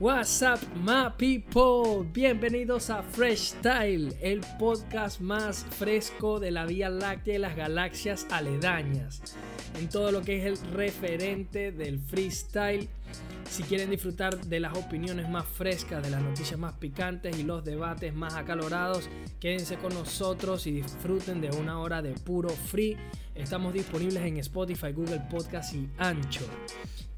What's up, my people? Bienvenidos a Fresh Style, el podcast más fresco de la Vía Láctea y las galaxias aledañas. En todo lo que es el referente del freestyle. Si quieren disfrutar de las opiniones más frescas, de las noticias más picantes y los debates más acalorados, quédense con nosotros y disfruten de una hora de puro free. Estamos disponibles en Spotify, Google Podcast y Ancho.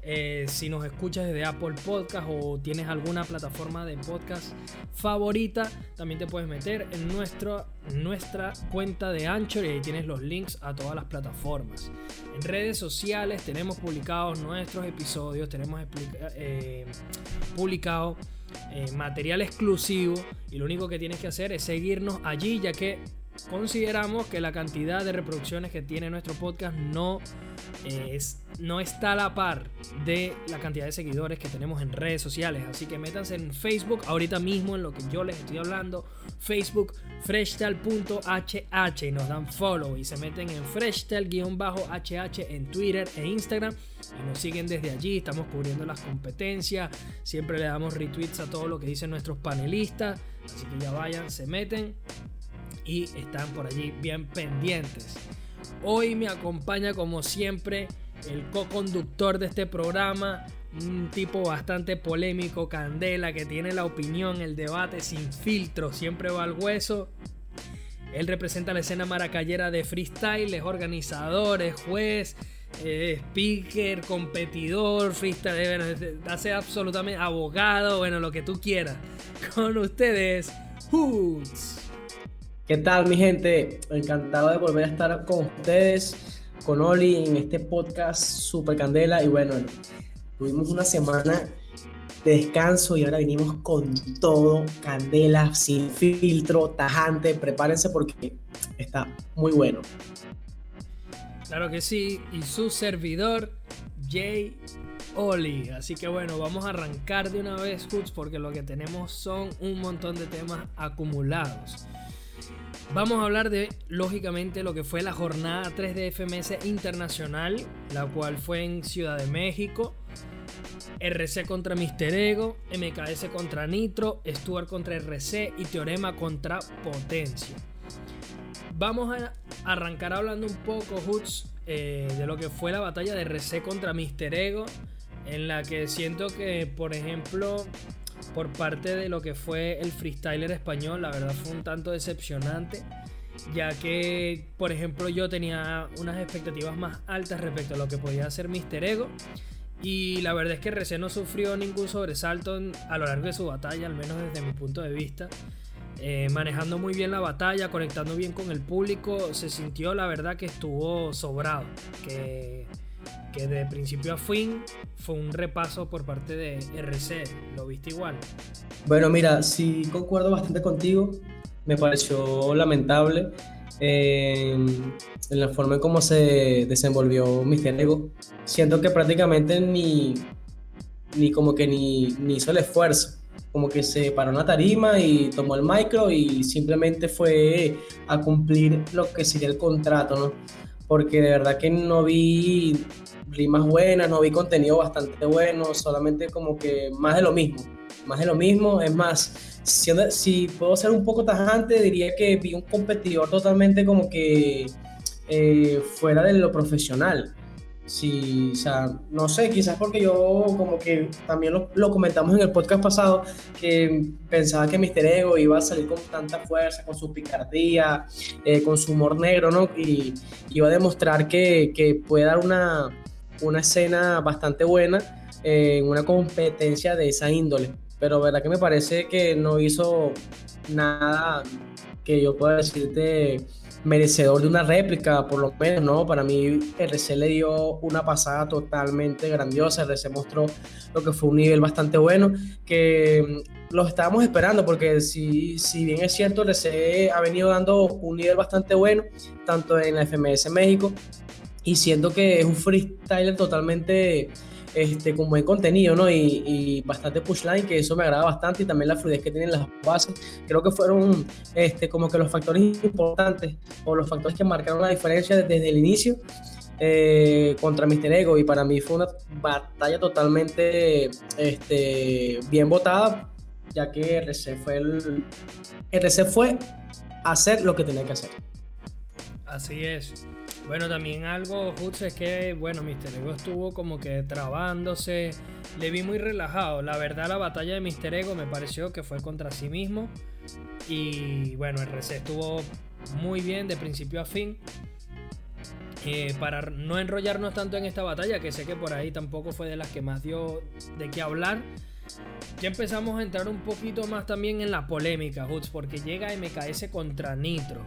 Eh, si nos escuchas desde Apple Podcast o tienes alguna plataforma de podcast favorita, también te puedes meter en nuestra, nuestra cuenta de Anchor y ahí tienes los links a todas las plataformas. En redes sociales tenemos publicados nuestros episodios, tenemos eh, publicado eh, material exclusivo y lo único que tienes que hacer es seguirnos allí ya que consideramos que la cantidad de reproducciones que tiene nuestro podcast no, es, no está a la par de la cantidad de seguidores que tenemos en redes sociales. Así que métanse en Facebook ahorita mismo en lo que yo les estoy hablando. Facebook freshtal.hh y nos dan follow y se meten en freshtal-hh en Twitter e Instagram y nos siguen desde allí. Estamos cubriendo las competencias. Siempre le damos retweets a todo lo que dicen nuestros panelistas. Así que ya vayan, se meten y están por allí bien pendientes. Hoy me acompaña como siempre el co-conductor de este programa, un tipo bastante polémico, Candela, que tiene la opinión, el debate sin filtro, siempre va al hueso. Él representa la escena maracayera de freestyle, es organizador, es juez, speaker, competidor, freestyle, hace absolutamente abogado, bueno, lo que tú quieras. Con ustedes, Hoots. ¿Qué tal mi gente? Encantado de volver a estar con ustedes, con Oli en este podcast Super Candela y bueno, tuvimos una semana de descanso y ahora venimos con todo, candela, sin filtro, tajante, prepárense porque está muy bueno. Claro que sí, y su servidor Jay Oli. Así que bueno, vamos a arrancar de una vez, Hoots, porque lo que tenemos son un montón de temas acumulados. Vamos a hablar de, lógicamente, lo que fue la jornada 3 de FMS Internacional, la cual fue en Ciudad de México. RC contra Mister Ego, MKS contra Nitro, Stuart contra RC y Teorema contra Potencia. Vamos a arrancar hablando un poco, Hoots, eh, de lo que fue la batalla de RC contra Mister Ego, en la que siento que, por ejemplo, por parte de lo que fue el freestyler español, la verdad fue un tanto decepcionante, ya que, por ejemplo, yo tenía unas expectativas más altas respecto a lo que podía hacer Mister Ego. Y la verdad es que RC no sufrió ningún sobresalto a lo largo de su batalla, al menos desde mi punto de vista. Eh, manejando muy bien la batalla, conectando bien con el público, se sintió la verdad que estuvo sobrado, que que de principio a fin fue un repaso por parte de RC. ¿Lo viste igual? Bueno, mira, sí concuerdo bastante contigo. Me pareció lamentable eh, en la forma en cómo se desenvolvió Mister Ego. Siento que prácticamente ni, ni como que ni, ni hizo el esfuerzo. Como que se paró en la tarima y tomó el micro y simplemente fue a cumplir lo que sería el contrato, ¿no? Porque de verdad que no vi rimas buenas, no vi contenido bastante bueno, solamente como que más de lo mismo, más de lo mismo, es más, si, si puedo ser un poco tajante, diría que vi un competidor totalmente como que eh, fuera de lo profesional. Sí, o sea, no sé, quizás porque yo como que también lo, comentamos en el podcast pasado, que pensaba que Mister Ego iba a salir con tanta fuerza, con su picardía, eh, con su humor negro, ¿no? Y iba a demostrar que, que puede dar una, una escena bastante buena en una competencia de esa índole. Pero verdad que me parece que no hizo nada que yo pueda decirte merecedor de una réplica, por lo menos, ¿no? Para mí, RC le dio una pasada totalmente grandiosa. RC mostró lo que fue un nivel bastante bueno, que mm, los estábamos esperando, porque si, si bien es cierto, RC ha venido dando un nivel bastante bueno, tanto en la FMS México y siento que es un freestyler totalmente este, con buen contenido, ¿no? Y, y, bastante pushline, que eso me agrada bastante, y también la fluidez que tienen las bases. Creo que fueron este, como que los factores importantes o los factores que marcaron la diferencia desde, el inicio. eh, contra Mr. Ego y para mí fue una batalla totalmente este, bien votada, ya que RC fue el RC fue hacer lo que tenía que hacer. Así es. Bueno, también algo, justo es que, bueno, Mr. Ego estuvo como que trabándose. Le vi muy relajado. La verdad, la batalla de Mr. Ego me pareció que fue contra sí mismo. Y bueno, RC estuvo muy bien de principio a fin. Eh, para no enrollarnos tanto en esta batalla, que sé que por ahí tampoco fue de las que más dio de qué hablar, ya empezamos a entrar un poquito más también en la polémica, Hoods, porque llega MKS contra Nitro.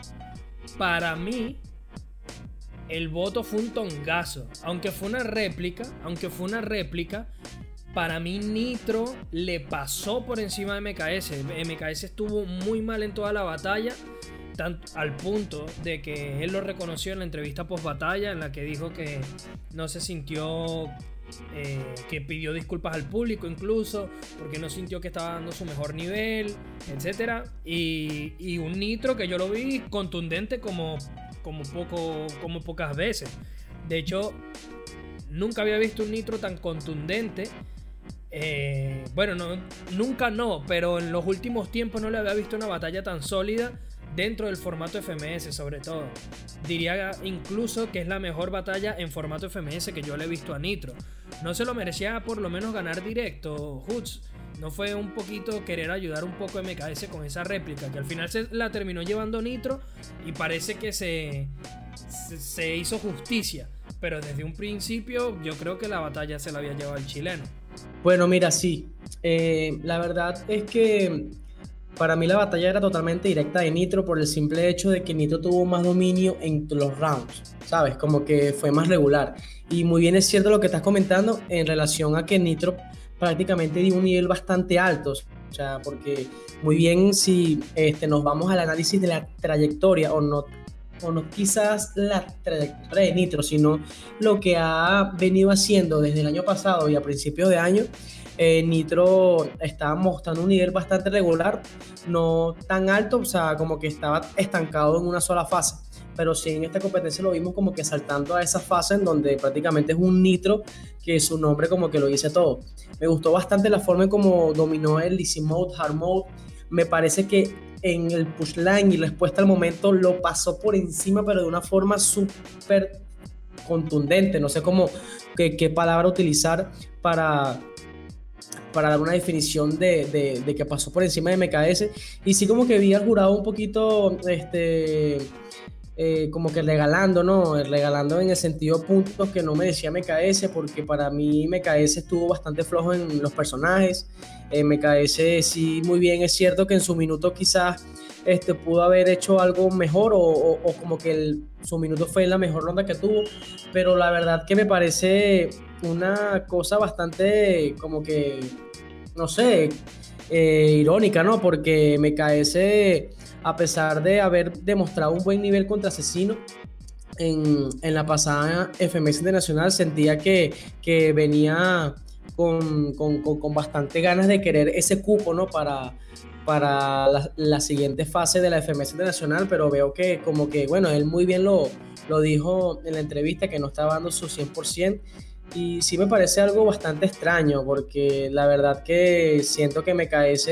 Para mí, el voto fue un tongazo. Aunque fue una réplica, aunque fue una réplica, para mí Nitro le pasó por encima de MKS. MKS estuvo muy mal en toda la batalla al punto de que él lo reconoció en la entrevista post batalla en la que dijo que no se sintió eh, que pidió disculpas al público incluso porque no sintió que estaba dando su mejor nivel etcétera y, un nitro que yo lo vi contundente como como poco como pocas veces de hecho nunca había visto un nitro tan contundente eh, bueno no, nunca no pero en los últimos tiempos no le había visto una batalla tan sólida dentro del formato FMS sobre todo. Diría incluso que es la mejor batalla en formato FMS que yo le he visto a Nitro. No se lo merecía por lo menos ganar directo, Hoots. No fue un poquito querer ayudar un poco a MKS con esa réplica, que al final se la terminó llevando Nitro y parece que se, se, hizo justicia. Pero desde un principio yo creo que la batalla se la había llevado el chileno. Bueno, mira, sí. Eh, la verdad es que para mí la batalla era totalmente directa de Nitro por el simple hecho de que Nitro tuvo más dominio en los rounds, ¿sabes? Como que fue más regular. Y muy bien es cierto lo que estás comentando en relación a que Nitro prácticamente dio un nivel bastante alto. O sea, porque muy bien si este, nos vamos al análisis de la trayectoria o no, o no quizás la trayectoria de Nitro, sino lo que ha venido haciendo desde el año pasado y a principios de año, eh, Nitro estaba mostrando un nivel bastante regular, no tan alto, o sea, como que estaba estancado en una sola fase. Pero sí en esta competencia lo vimos como que saltando a esa fase en donde prácticamente es un Nitro que su nombre como que lo dice todo. Me gustó bastante la forma en cómo dominó el Easy Mode, Hard Mode. Me parece que en el push line y respuesta al momento lo pasó por encima, pero de una forma súper contundente. No sé cómo, qué, qué palabra utilizar para, para dar una definición de, de, que pasó por encima de MKS. Y sí como que vi al jurado un poquito, este, eh, como que regalando, ¿no? Regalando en el sentido puntos que no me decía MKS, porque para mí MKS estuvo bastante flojo en los personajes. Eh, MKS sí, muy bien, es cierto que en su minuto quizás este, pudo haber hecho algo mejor o, como que su minuto fue la mejor ronda que tuvo, pero la verdad que me parece una cosa bastante como que, no sé, eh, irónica, ¿no? Porque MKS, a pesar de haber demostrado un buen nivel contra Asesino, en, en la pasada FMS Internacional sentía que, que venía con, con, con, bastante ganas de querer ese cupo, ¿no? Para, para la, siguiente fase de la FMS Internacional, pero veo que como que, bueno, él muy bien lo, lo dijo en la entrevista, que no estaba dando su 100%. Y sí me parece algo bastante extraño, porque la verdad que siento que MKS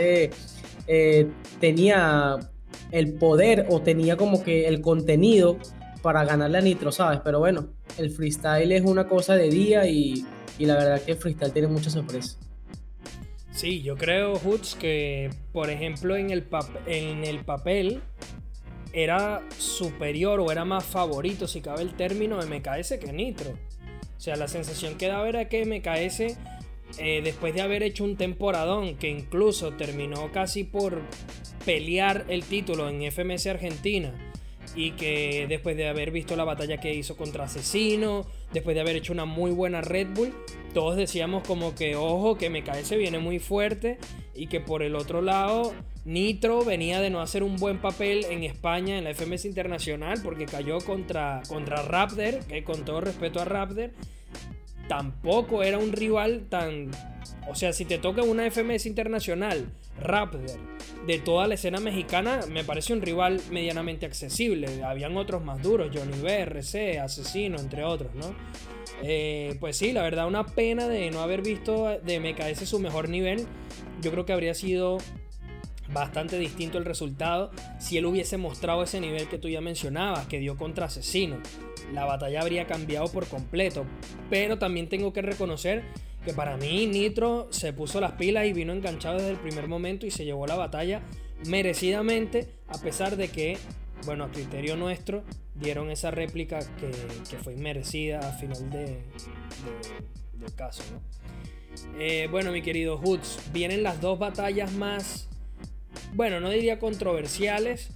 eh, tenía el poder o tenía como que el contenido para ganarle a Nitro, ¿sabes? Pero bueno, el freestyle es una cosa de día y, y la verdad que el freestyle tiene muchas sorpresas. Sí, yo creo, Hoots, que por ejemplo en el, en el papel era superior o era más favorito, si cabe el término, de MKS que Nitro. O sea, la sensación que daba era que MKS, eh, después de haber hecho un temporadón que incluso terminó casi por pelear el título en FMS Argentina, y que después de haber visto la batalla que hizo contra Asesino, después de haber hecho una muy buena Red Bull, todos decíamos como que ojo, que MKS viene muy fuerte y que por el otro lado Nitro venía de no hacer un buen papel en España en la FMS Internacional porque cayó contra, contra Raptor, que con todo respeto a Raptor, tampoco era un rival tan... O sea, si te toca una FMS Internacional Raptor de toda la escena mexicana me parece un rival medianamente accesible. Habían otros más duros, Johnny B, RC, Asesino, entre otros, ¿no? Eh, pues sí, la verdad, una pena de no haber visto de MKS su mejor nivel. Yo creo que habría sido bastante distinto el resultado si él hubiese mostrado ese nivel que tú ya mencionabas, que dio contra Asesino. La batalla habría cambiado por completo. Pero también tengo que reconocer que para mí Nitro se puso las pilas y vino enganchado desde el primer momento y se llevó la batalla merecidamente, a pesar de que, bueno, a criterio nuestro, dieron esa réplica que, fue inmerecida a final de, del caso. Eh, bueno, mi querido Hoods, vienen las dos batallas más, bueno, no diría controversiales.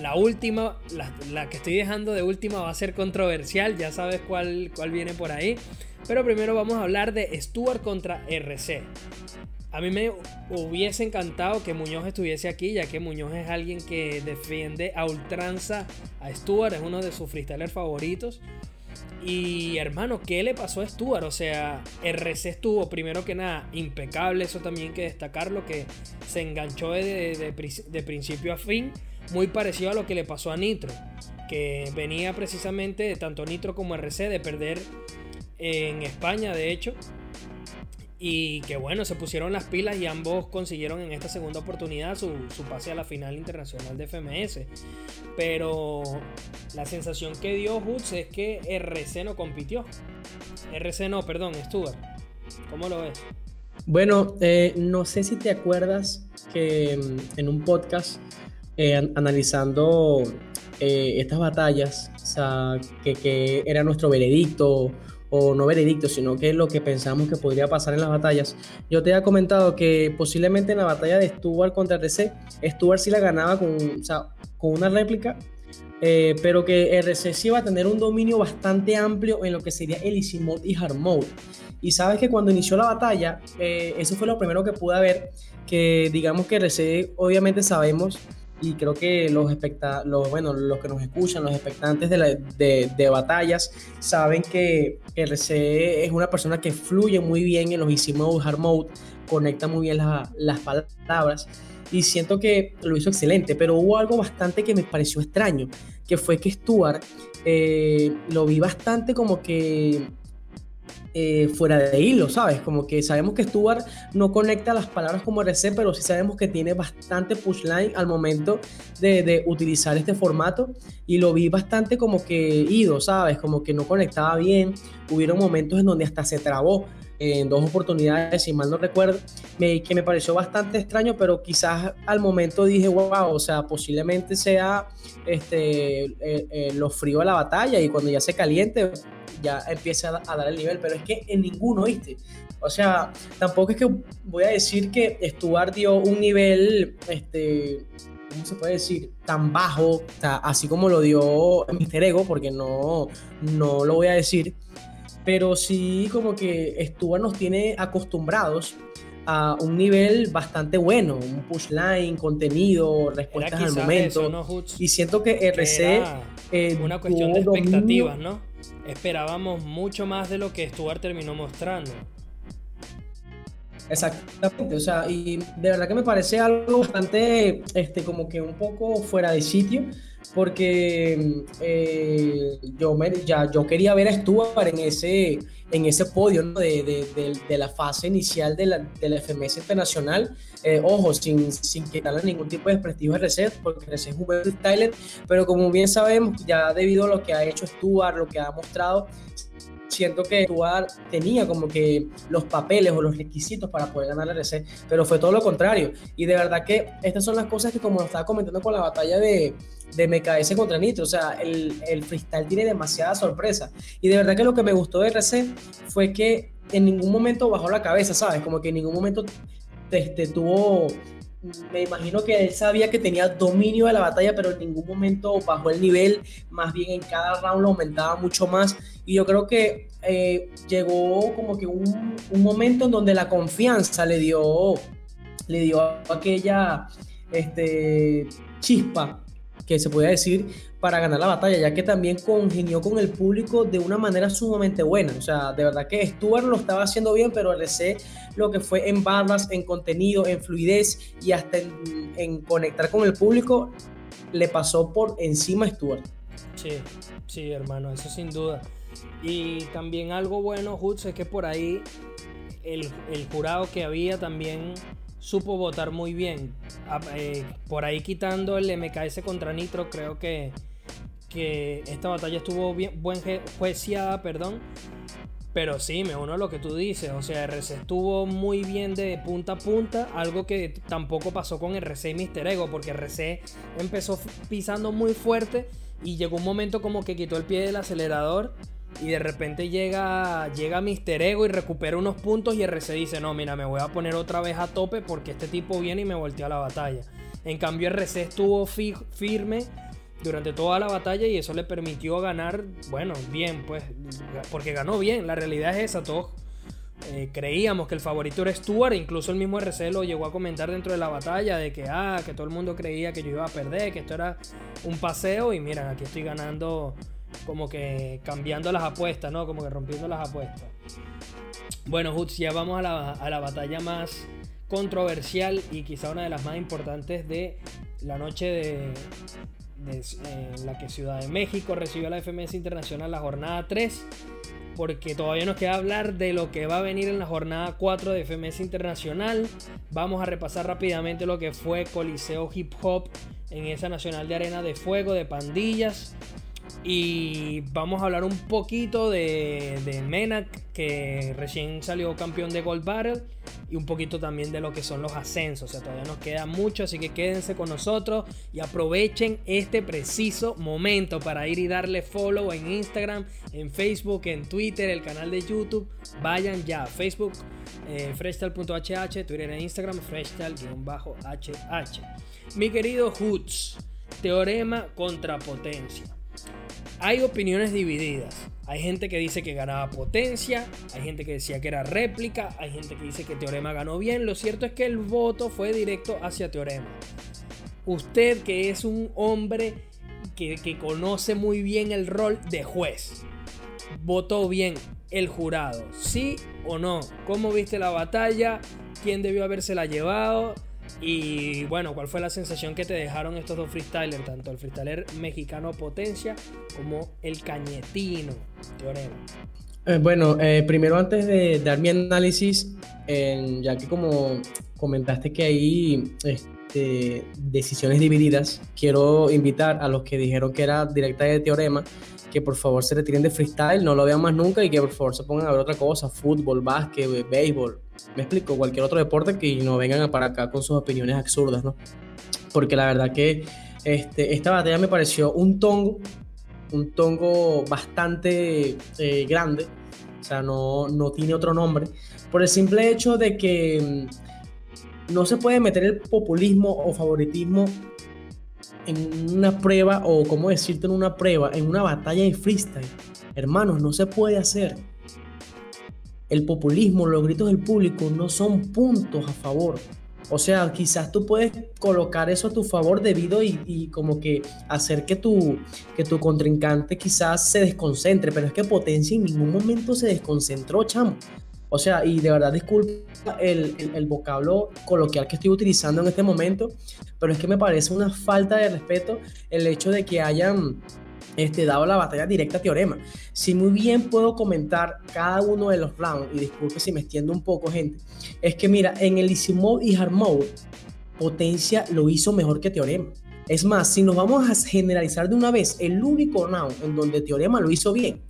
La última, la, que estoy dejando de última va a ser controversial, ya sabes cuál, cuál viene por ahí. Pero primero vamos a hablar de Stuart contra RC. A mí me hubiese encantado que Muñoz estuviese aquí, ya que Muñoz es alguien que defiende a ultranza a Stuart, es uno de sus freestylers favoritos. Y hermano, ¿qué le pasó a Stuart? O sea, RC estuvo primero que nada impecable, eso también hay que destacarlo, que se enganchó de, de, principio a fin, muy parecido a lo que le pasó a Nitro, que venía precisamente de tanto Nitro como RC de perder en España, de hecho. Y que bueno, se pusieron las pilas y ambos consiguieron en esta segunda oportunidad su, pase a la final internacional de FMS. Pero la sensación que dio Hoods es que RC no compitió. RC no, perdón, Stuart. ¿Cómo lo ves? Bueno, eh, no sé si te acuerdas que mm, en un podcast eh, analizando eh, estas batallas, o sea, que, que era nuestro veredicto o no veredicto, sino que es lo que pensamos que podría pasar en las batallas. Yo te había comentado que posiblemente en la batalla de Stuart contra RC, Stuart sí la ganaba con, con una réplica, eh, pero que RC sí iba a tener un dominio bastante amplio en lo que sería el Easy Mode y Hard Mode. Y sabes que cuando inició la batalla, eh, eso fue lo primero que pude ver, que digamos que RC obviamente sabemos y creo que los, los, bueno, los que nos escuchan, los expectantes de, de, batallas, saben que RC es una persona que fluye muy bien en los easy mode, hard mode, conecta muy bien las palabras y siento que lo hizo excelente, pero hubo algo bastante que me pareció extraño, que fue que Stuart eh, lo vi bastante como que eh, fuera de hilo, ¿sabes? Como que sabemos que Stuart no conecta las palabras como RC, pero sí sabemos que tiene bastante pushline al momento de, utilizar este formato y lo vi bastante como que ido, ¿sabes? Como que no conectaba bien, hubieron momentos en donde hasta se trabó en dos oportunidades, si mal no recuerdo, me, que me pareció bastante extraño, pero quizás al momento dije, wow, o sea, posiblemente sea este, eh, eh, lo frío de la batalla y cuando ya se caliente, ya empieza a, dar el nivel, pero es que en ninguno, ¿viste? O sea, tampoco es que voy a decir que Stuart dio un nivel, este, ¿cómo se puede decir? Tan bajo, así como lo dio Mr. Ego, porque no, no lo voy a decir, pero sí como que Stuart nos tiene acostumbrados a un nivel bastante bueno, un push line, contenido, respuestas al momento. y siento que RC... Eh, una cuestión de expectativas, ¿no? esperábamos mucho más de lo que Stuart terminó mostrando. Exactamente, o sea, y de verdad que me parece algo bastante, este, como que un poco fuera de sitio, porque eh, yo, ya, yo quería ver a Stuart en ese, en ese podio de, de, la fase inicial de la, de la FMS Internacional. Eh, ojo, sin, sin quitarle ningún tipo de prestigio a Reset, porque Reset es un buen freestyler, pero como bien sabemos, ya debido a lo que ha hecho Stuart, lo que ha mostrado, siento que Stuart tenía como que los papeles o los requisitos para poder ganar la RC, pero fue todo lo contrario. Y de verdad que estas son las cosas que, como lo estaba comentando con la batalla de, de MKS contra Nitro, o sea, el, el freestyle tiene demasiada sorpresa. Y de verdad que lo que me gustó de RC fue que en ningún momento bajó la cabeza, ¿sabes? Como que en ningún momento este, tuvo me imagino que él sabía que tenía dominio de la batalla, pero en ningún momento bajó el nivel, más bien en cada round lo aumentaba mucho más. Y yo creo que eh, llegó como que un, un, momento en donde la confianza le dio, le dio aquella este, chispa que se podía decir para ganar la batalla, ya que también congenió con el público de una manera sumamente buena. O sea, de verdad que Stuart lo estaba haciendo bien, pero RC lo que fue en barras, en contenido, en fluidez y hasta en, conectar con el público, le pasó por encima a Stuart. Sí, sí, hermano, eso sin duda. Y también algo bueno, Hutz, es que por ahí el, el jurado que había también supo votar muy bien. Ah, eh, por ahí quitando el MKS contra Nitro, creo que, que esta batalla estuvo bien buen perdón. Pero sí, me uno a lo que tú dices. O sea, RC estuvo muy bien de punta a punta. Algo que tampoco pasó con RC y Mister Ego. Porque RC empezó pisando muy fuerte. Y llegó un momento como que quitó el pie del acelerador y de repente llega, llega Mister Ego y recupera unos puntos y RC dice, no, mira, me voy a poner otra vez a tope porque este tipo viene y me voltea la batalla. En cambio RC estuvo firme durante toda la batalla y eso le permitió ganar, bueno, bien, pues, porque ganó bien, la realidad es esa, todos eh, creíamos que el favorito era Stuart, incluso el mismo RC lo llegó a comentar dentro de la batalla de que, ah, que todo el mundo creía que yo iba a perder, que esto era un paseo y miren, aquí estoy ganando como que cambiando las apuestas, ¿no? Como que rompiendo las apuestas. Bueno, Hutz, ya vamos a la, batalla más controversial y quizá una de las más importantes de la noche de, la que Ciudad de México recibió la FMS Internacional la jornada 3, porque todavía nos queda hablar de lo que va a venir en la jornada 4 de FMS Internacional. Vamos a repasar rápidamente lo que fue Coliseo Hip Hop en esa Nacional de Arena de Fuego, de Pandillas. Y vamos a hablar un poquito de, de Menac, que recién salió campeón de Gold Battle. Y un poquito también de lo que son los ascensos. O sea, todavía nos queda mucho, así que quédense con nosotros y aprovechen este preciso momento para ir y darle follow en Instagram, en Facebook, en Twitter, el canal de YouTube. Vayan ya, Facebook, eh, Twitter e Instagram, freshtal-hh. Mi querido Hoots, teorema contra potencia hay opiniones divididas. Hay gente que dice que ganaba potencia, hay gente que decía que era réplica, hay gente que dice que Teorema ganó bien. Lo cierto es que el voto fue directo hacia Teorema. Usted que es un hombre que, conoce muy bien el rol de juez, votó bien el jurado, ¿sí o no? ¿Cómo viste la batalla? ¿Quién debió habérsela llevado? Y bueno, ¿cuál fue la sensación que te dejaron estos dos freestylers? Tanto el freestyler mexicano Potencia como el cañetino Teorema. Eh, bueno, eh, primero antes de dar mi análisis, ya que como comentaste que hay este, decisiones divididas, quiero invitar a los que dijeron que era directa de Teorema que por favor se retiren de freestyle, no lo vean más nunca y que por favor se pongan a ver otra cosa, fútbol, básquet, béisbol, me explico, cualquier otro deporte que no vengan para acá con sus opiniones absurdas, ¿no? Porque la verdad que este, esta batalla me pareció un tongo, un tongo bastante eh, grande, o sea, no, no tiene otro nombre, por el simple hecho de que mm, no se puede meter el populismo o favoritismo en una prueba, o como decirte en una prueba, en una batalla de freestyle. Hermanos, no se puede hacer. El populismo, los gritos del público no son puntos a favor. O sea, quizás tú puedes colocar eso a tu favor debido y, como que hacer que tu, que tu contrincante quizás se desconcentre, pero es que Potencia en ningún momento se desconcentró, chamo. O sea, y de verdad disculpa el, el, vocablo coloquial que estoy utilizando en este momento, pero es que me parece una falta de respeto el hecho de que hayan este, dado la batalla directa a Teorema. Si muy bien puedo comentar cada uno de los rounds, y disculpe si me extiendo un poco, gente, es que mira, en el Easy Mode y Hard Mode, Potencia lo hizo mejor que Teorema. Es más, si nos vamos a generalizar de una vez, el único round en donde Teorema lo hizo bien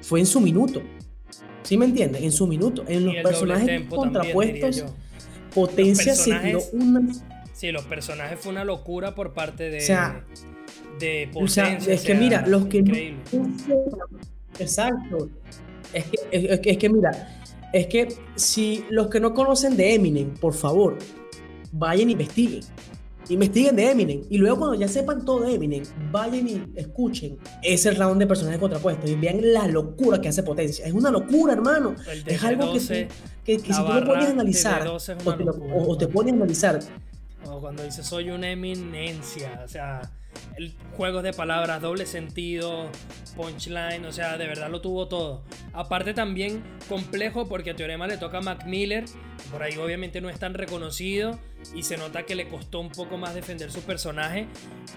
fue en su minuto. ¿Sí me entiendes? En su minuto. En los personajes contrapuestos, Potencia se dio una. Sí, los personajes fue una locura por parte de. O sea, de Potencia. O sea, es que mira, los que. Exacto. Es que, es, es que mira, es que si los que no conocen de Eminem, por favor, vayan y investiguen investiguen de Eminem y luego cuando ya sepan todo de Eminem, vayan y escuchen ese round de personajes contrapuestos y vean la locura que hace Potencia. Es una locura, hermano. Es algo que, que, si tú lo pones a analizar o te, pones a analizar, O cuando dice soy una eminencia. O sea, el juego de palabras, doble sentido, punchline, o sea, de verdad lo tuvo todo. Aparte también complejo porque a Teorema le toca a Mac Miller, por ahí obviamente no es tan reconocido y se nota que le costó un poco más defender su personaje,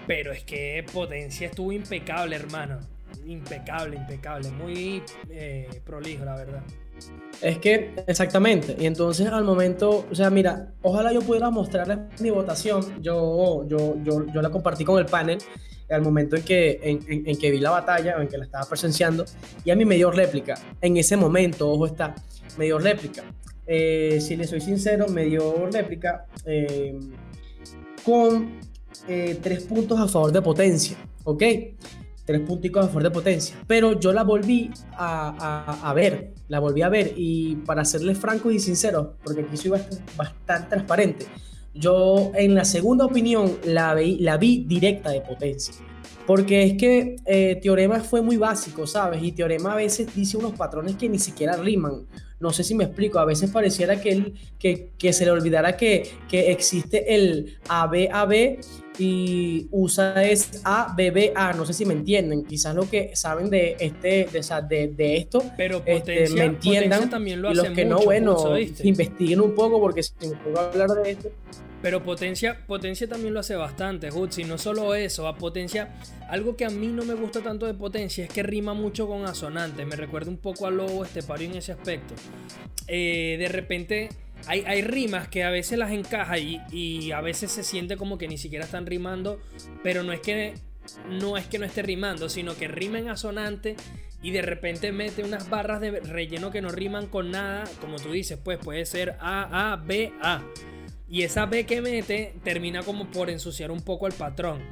pero es que Potencia estuvo impecable, hermano. Impecable, impecable, muy eh, prolijo, la verdad. Es que, exactamente. Y entonces al momento, o sea, mira, ojalá yo pudiera mostrarles mi votación. Yo, yo, yo, yo la compartí con el panel al momento en que, en, que vi la batalla o en que la estaba presenciando. Y a mí me dio réplica. En ese momento, ojo está, me dio réplica. Eh, si le soy sincero, me dio réplica eh, con eh, tres puntos a favor de potencia. ¿Ok? Tres punticos a favor de potencia. Pero yo la volví a, ver, la volví a ver y para serles franco y sincero, porque aquí soy bastante, transparente, yo en la segunda opinión la vi, la vi directa de potencia. Porque es que eh, Teorema fue muy básico, ¿sabes? Y Teorema a veces dice unos patrones que ni siquiera riman. No sé si me explico. A veces pareciera que, él, que, que se le olvidara que, que existe el ABAB y usa es ABBA. No sé si me entienden. Quizás lo que saben de este de, de, esto Pero este, me entiendan. También lo y los que no, bueno, investiguen un poco porque si me puedo hablar de esto pero Potencia, Potencia también lo hace bastante, Hutz. Y no solo eso, a Potencia, algo que a mí no me gusta tanto de Potencia es que rima mucho con asonantes. Me recuerda un poco a Lobo Estepario en ese aspecto. Eh, de repente hay, rimas que a veces las encaja y, a veces se siente como que ni siquiera están rimando. Pero no es que no, es que no esté rimando, sino que rima en asonante y de repente mete unas barras de relleno que no riman con nada. Como tú dices, pues puede ser A, A, B, A. Y esa B que mete termina como por ensuciar un poco el patrón.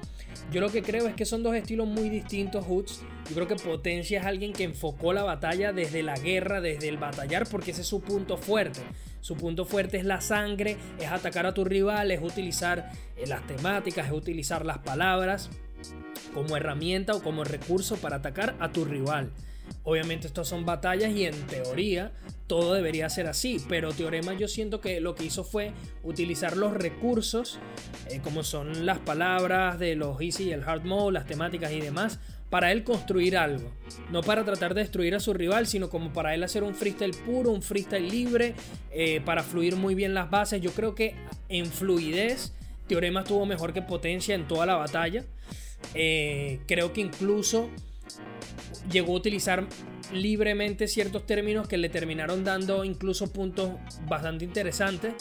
Yo lo que creo es que son dos estilos muy distintos, Hoods. Yo creo que Potencia es alguien que enfocó la batalla desde la guerra, desde el batallar, porque ese es su punto fuerte. Su punto fuerte es la sangre, es atacar a tu rival, es utilizar eh, las temáticas, es utilizar las palabras como herramienta o como recurso para atacar a tu rival. Obviamente estas son batallas y en teoría todo debería ser así, pero Teorema yo siento que lo que hizo fue utilizar los recursos, eh, como son las palabras de los easy y el hard mode, las temáticas y demás, para él construir algo. No para tratar de destruir a su rival, sino como para él hacer un freestyle puro, un freestyle libre, eh, para fluir muy bien las bases. Yo creo que en fluidez, Teorema tuvo mejor que potencia en toda la batalla. Eh, creo que incluso llegó a utilizar libremente ciertos términos que le terminaron dando incluso puntos bastante interesantes.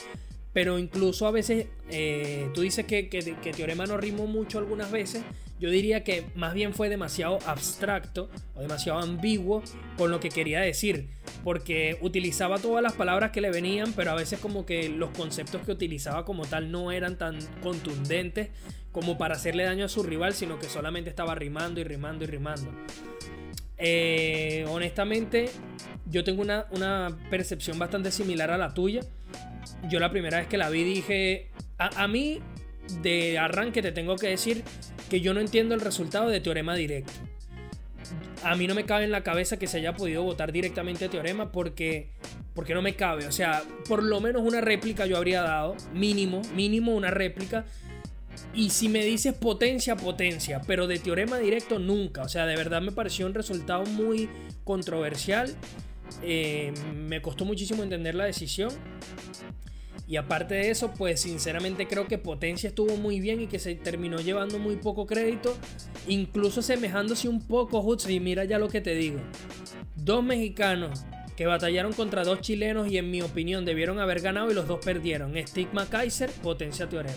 Pero incluso a veces, eh, tú dices que, que, Teorema no rimó mucho algunas veces. Yo diría que más bien fue demasiado abstracto o demasiado ambiguo con lo que quería decir. Porque utilizaba todas las palabras que le venían, pero a veces como que los conceptos que utilizaba como tal no eran tan contundentes como para hacerle daño a su rival, sino que solamente estaba rimando y rimando y rimando. Eh, honestamente, yo tengo una, una, percepción bastante similar a la tuya. Yo la primera vez que la vi dije, a, mí de arranque te tengo que decir que yo no entiendo el resultado de teorema directo. A mí no me cabe en la cabeza que se haya podido votar directamente a teorema porque, porque no me cabe. O sea, por lo menos una réplica yo habría dado, mínimo, mínimo una réplica y si me dices potencia, potencia, pero de teorema directo nunca. O sea, de verdad me pareció un resultado muy controversial. Eh, me costó muchísimo entender la decisión. Y aparte de eso, pues sinceramente creo que Potencia estuvo muy bien y que se terminó llevando muy poco crédito. Incluso semejándose un poco, Hutz. Y mira ya lo que te digo. Dos mexicanos que batallaron contra dos chilenos y en mi opinión debieron haber ganado y los dos perdieron. Stigma Kaiser, Potencia Teorema.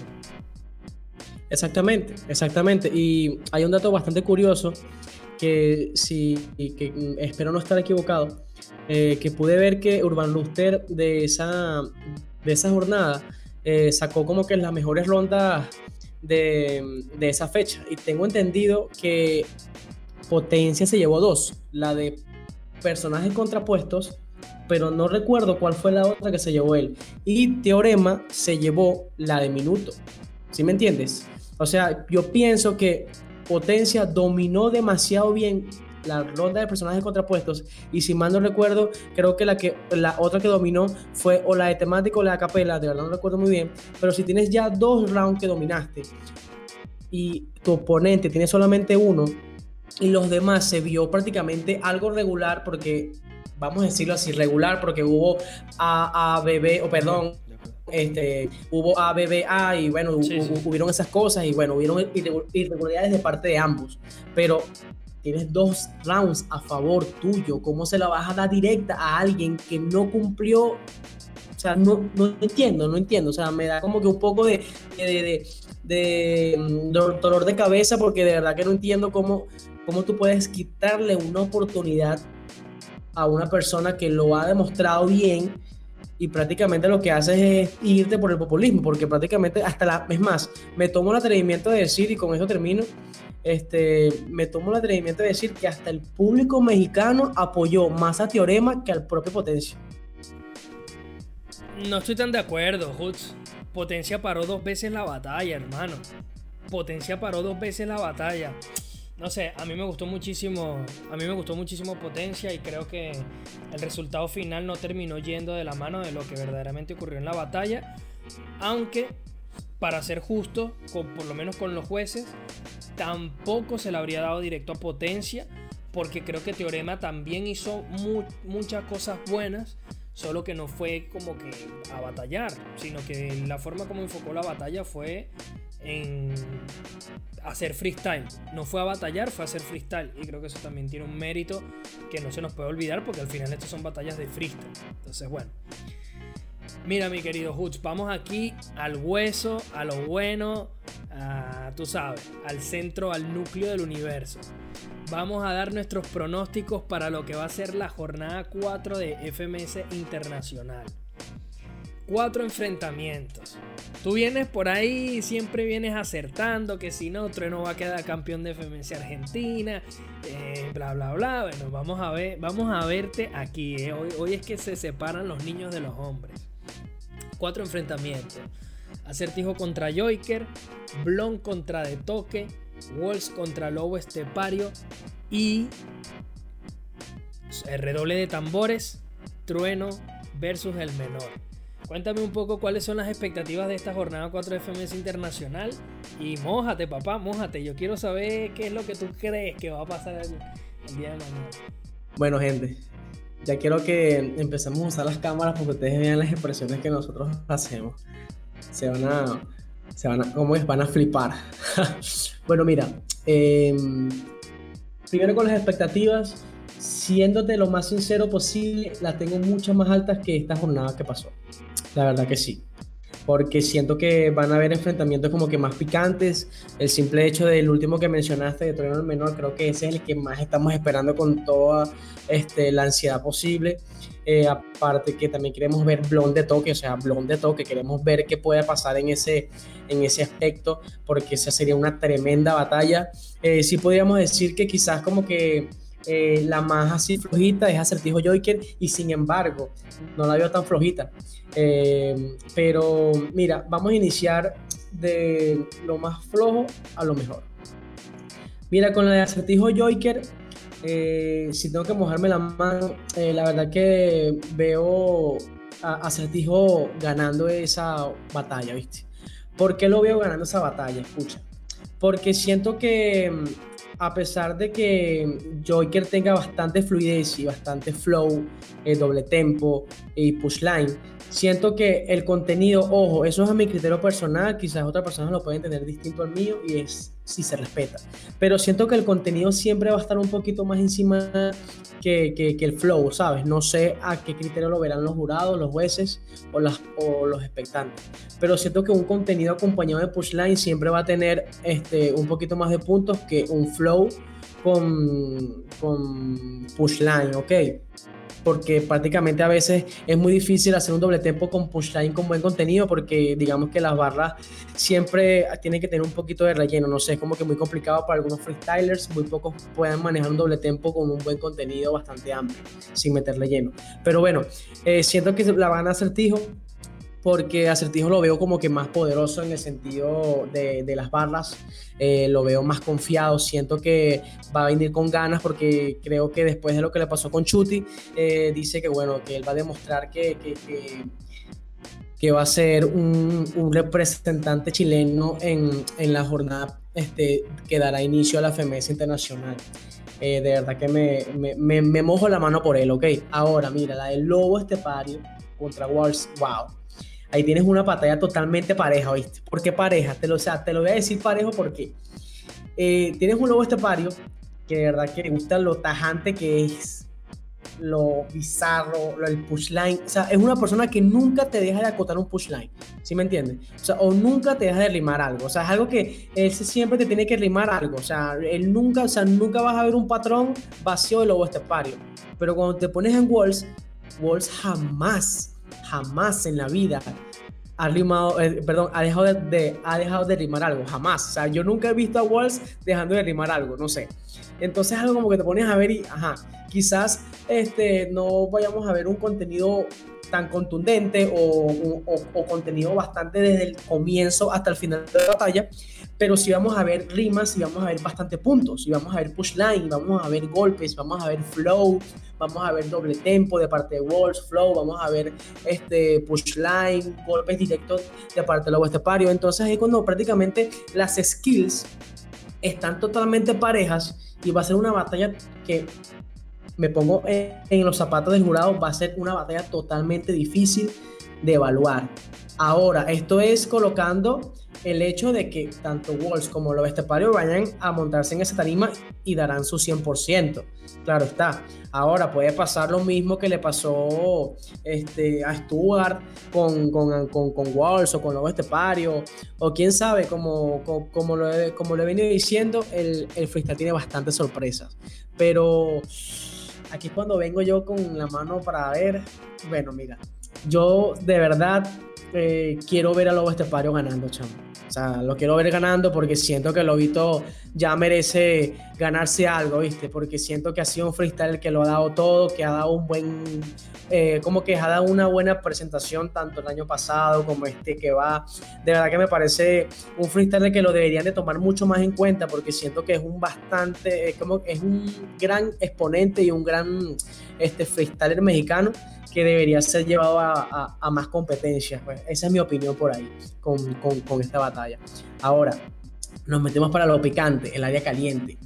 Exactamente, exactamente. Y hay un dato bastante curioso que si que espero no estar equivocado, eh, que pude ver que Urban Luster de esa, de esa jornada eh, sacó como que las mejores rondas de, de, esa fecha. Y tengo entendido que Potencia se llevó dos, la de personajes contrapuestos, pero no recuerdo cuál fue la otra que se llevó él. Y Teorema se llevó la de Minuto. ¿Sí me entiendes? O sea, yo pienso que Potencia dominó demasiado bien la ronda de personajes contrapuestos. Y si mal no recuerdo, creo que la, que la otra que dominó fue o la de temático o la de capela, de verdad no recuerdo muy bien. Pero si tienes ya dos rounds que dominaste y tu oponente tiene solamente uno y los demás se vio prácticamente algo regular porque vamos a decirlo así, regular, porque hubo AABB, o perdón, este, hubo ABBA y bueno, hubieron esas cosas y bueno, hubieron irregularidades de parte de ambos. Pero tienes dos rounds a favor tuyo, ¿cómo se la vas a dar directa a alguien que no cumplió? O sea, no, no entiendo, no entiendo. O sea, me da como que un poco de, de, de, mm, dolor de cabeza porque de verdad que no entiendo cómo, cómo tú puedes quitarle una oportunidad a una persona que lo ha demostrado bien y prácticamente lo que haces es irte por el populismo, porque prácticamente hasta la, es más, me tomo el atrevimiento de decir, y con eso termino, este, me tomo el atrevimiento de decir que hasta el público mexicano apoyó más a Teorema que al propio Potencia. No estoy tan de acuerdo, Hutz. Potencia paró dos veces la batalla, hermano. Potencia paró dos veces la batalla no sé, a mí me gustó muchísimo, a mí me gustó muchísimo Potencia y creo que el resultado final no terminó yendo de la mano de lo que verdaderamente ocurrió en la batalla, aunque para ser justo, por lo menos con los jueces, tampoco se le habría dado directo a Potencia, porque creo que Teorema también hizo muchas cosas buenas, solo que no fue como que a batallar, sino que la forma como enfocó la batalla fue en hacer freestyle. No fue a batallar, fue a hacer freestyle. Y creo que eso también tiene un mérito que no se nos puede olvidar porque al final estas son batallas de freestyle. Entonces, bueno. Mira, mi querido Hutz, vamos aquí al hueso, a lo bueno, tú sabes, al centro, al núcleo del universo. Vamos a dar nuestros pronósticos para lo que va a ser la jornada 4 de FMS Internacional cuatro enfrentamientos. Tú vienes por ahí, siempre vienes acertando que si no, Trueno va a quedar campeón de FMS Argentina, eh, bla, bla, bla. Bueno, vamos a ver, vamos a verte aquí. Eh. Hoy, es que se separan los niños de los hombres. Cuatro enfrentamientos. Acertijo contra Joiker, Blon contra De Toque, Walls contra Lobo Estepario y redoble de tambores, Trueno versus el menor. Cuéntame un poco cuáles son las expectativas de esta jornada 4 de FMS Internacional. Y mójate, papá, mójate. Yo quiero saber qué es lo que tú crees que va a pasar el, día de mañana. Bueno, gente, ya quiero que empecemos a usar las cámaras porque ustedes vean las expresiones que nosotros hacemos. Se van a, se van a, ¿cómo es? Van a flipar. bueno, mira, em, primero con las expectativas, siéndote lo más sincero posible, las tengo mucho más altas que esta jornada que pasó. La verdad que sí. Porque siento que van a haber enfrentamientos como que más picantes. El simple hecho del último que mencionaste, de Trueno el Menor, creo que ese es el que más estamos esperando con toda este, la ansiedad posible. Eh, aparte que también queremos ver Blonde de toque, o sea, Blonde de toque, queremos ver qué puede pasar en ese, en ese aspecto, porque esa sería una tremenda batalla. Eh, sí podríamos decir que quizás como que eh, la más así flojita es Acertijo Joker y sin embargo no la veo tan flojita. Eh, pero mira, vamos a iniciar de lo más flojo a lo mejor. Mira, con la de Acertijo Joker, eh, si tengo que mojarme la mano, la verdad que veo a Acertijo ganando esa batalla, ¿viste? ¿Por qué lo veo ganando esa batalla? Escucha. Porque siento que a pesar de que Joker tenga bastante fluidez y bastante flow, eh, doble tempo y push line, siento que el contenido, ojo, eso es a mi criterio personal, quizás otras personas lo pueden tener distinto al mío y es si se respeta. Pero siento que el contenido siempre va a estar un poquito más encima que, que, el flow, ¿sabes? No sé a qué criterio lo verán los jurados, los jueces o, las, o los expectantes. Pero siento que un contenido acompañado de pushline siempre va a tener este, un poquito más de puntos que un flow con, con pushline, ¿ok? Porque prácticamente a veces es muy difícil hacer un doble tempo con pushline con buen contenido porque digamos que las barras siempre tienen que tener un poquito de relleno, no sé, es como que muy complicado para algunos freestylers, muy pocos pueden manejar un doble tempo con un buen contenido bastante amplio, sin meter relleno. Pero bueno, eh, siento que la van a acertijo porque Acertijo lo veo como que más poderoso en el sentido de, de las barras, eh, lo veo más confiado, siento que va a venir con ganas porque creo que después de lo que le pasó con Chuti, eh, dice que bueno, que él va a demostrar que, que, que, va a ser un, un representante chileno en, en, la jornada este, que dará inicio a la FMS Internacional. Eh, de verdad que me, me, me, mojo la mano por él, ¿ok? Ahora, mira, la del Lobo Estepario contra Walls, wow ahí tienes una batalla totalmente pareja, ¿viste? ¿Por qué pareja? Te lo, o sea, te lo voy a decir parejo porque eh, tienes un lobo estepario que de verdad que le gusta lo tajante que es, lo bizarro, lo, el pushline. O sea, es una persona que nunca te deja de acotar un pushline, ¿sí me entiendes? O nunca te deja de rimar algo. O sea, es algo que él siempre te tiene que rimar algo. O sea, él nunca, o sea, nunca vas a ver un patrón vacío de lobo estepario. Pero cuando te pones en Walls, Walls jamás jamás en la vida ha rimado, eh, perdón, ha dejado de, ha dejado de rimar algo, jamás. O sea, yo nunca he visto a Walls dejando de rimar algo, no sé. Entonces algo como que te pones a ver y, ajá, quizás este, no vayamos a ver un contenido tan contundente o, o, contenido bastante desde el comienzo hasta el final de la batalla, pero si vamos a ver rimas y vamos a ver bastante puntos, y vamos a ver push line, vamos a ver golpes, vamos a ver flow, vamos a ver doble tempo de parte de Walls, flow, vamos a ver este push line, golpes directos de parte de la Estepario. Entonces es cuando prácticamente las skills están totalmente parejas y va a ser una batalla que me pongo en, los zapatos del jurado, va a ser una batalla totalmente difícil de evaluar. Ahora, esto es colocando el hecho de que tanto Walls como los Estepario vayan a montarse en esa tarima y darán su 100%. Claro está. Ahora puede pasar lo mismo que le pasó este, a Stuart con, con, con, Walls o con los Estepario. O quién sabe, como, como, lo, he, como lo venido diciendo, el, el freestyle tiene bastantes sorpresas. Pero aquí cuando vengo yo con la mano para ver, bueno, mira, yo de verdad eh, quiero ver a Lobo Estepario ganando, chamo. O sea, lo quiero ver ganando porque siento que Lobito ya merece ganarse algo, ¿viste? Porque siento que ha sido un freestyle que lo ha dado todo, que ha dado un buen, eh, como que ha dado una buena presentación tanto el año pasado como este que va. De verdad que me parece un freestyle que lo deberían de tomar mucho más en cuenta porque siento que es un bastante, es como es un gran exponente y un gran este freestyler mexicano que debería ser llevado a, más competencias. Pues. Esa es mi opinión por ahí con, esta batalla. Ahora, nos metemos para lo picante, el área caliente.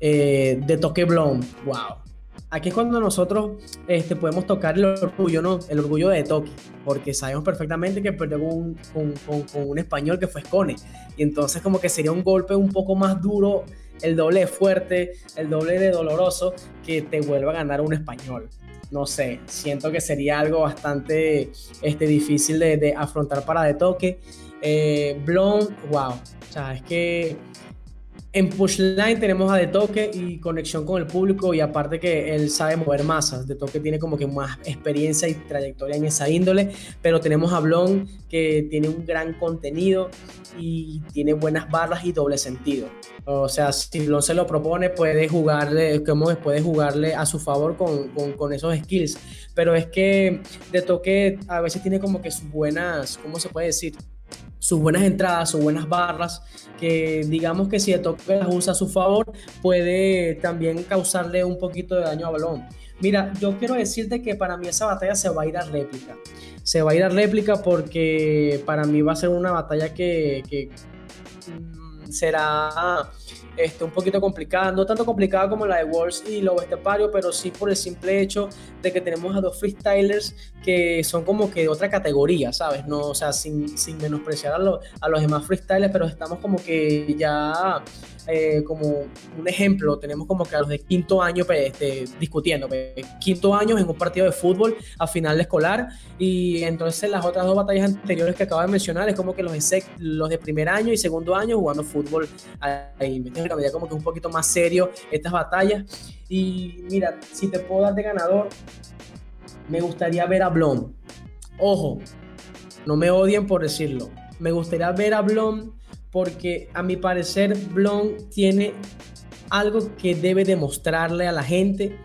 Eh, de toque blonde, wow. Aquí es cuando nosotros este, podemos tocar el orgullo, ¿no? El orgullo de Toque, porque sabemos perfectamente que perdió con, un español que fue Scone. Y entonces como que sería un golpe un poco más duro, el doble de fuerte, el doble de doloroso, que te vuelva a ganar un español no sé, siento que sería algo bastante este, difícil de, afrontar para de toque. Eh, wow, o sea, es que en Pushline tenemos a De Toque y conexión con el público y aparte que él sabe mover masas. De Toque tiene como que más experiencia y trayectoria en esa índole, pero tenemos a Blon que tiene un gran contenido y tiene buenas barras y doble sentido. O sea, si Blon se lo propone, puede jugarle, como puede jugarle a su favor con, con, con esos skills. Pero es que De Toque a veces tiene como que sus buenas, ¿cómo se puede decir? Sus buenas entradas, sus buenas barras, que digamos que si el toque las usa a su favor, puede también causarle un poquito de daño a balón. Mira, yo quiero decirte que para mí esa batalla se va a ir a réplica. Se va a ir a réplica porque para mí va a ser una batalla que, que mm, será este, un poquito complicada, no tanto complicada como la de Walls y Lobo Estepario, pero sí por el simple hecho de que tenemos a dos freestylers que son como que de otra categoría, ¿sabes? No, o sea, sin, sin menospreciar a, a los demás freestylers, pero estamos como que ya eh, como un ejemplo, tenemos como que a los de quinto año pues, este, discutiendo, pues, quinto año en un partido de fútbol a final de escolar y entonces las otras dos batallas anteriores que acabo de mencionar es como que los los de primer año y segundo año jugando fútbol ahí, me tengo que como que un poquito más serio estas batallas y mira, si te puedo dar de ganador, me gustaría ver a Blom. Ojo, no me odien por decirlo. Me gustaría ver a Blom porque a mi parecer Blon tiene algo que debe demostrarle a la gente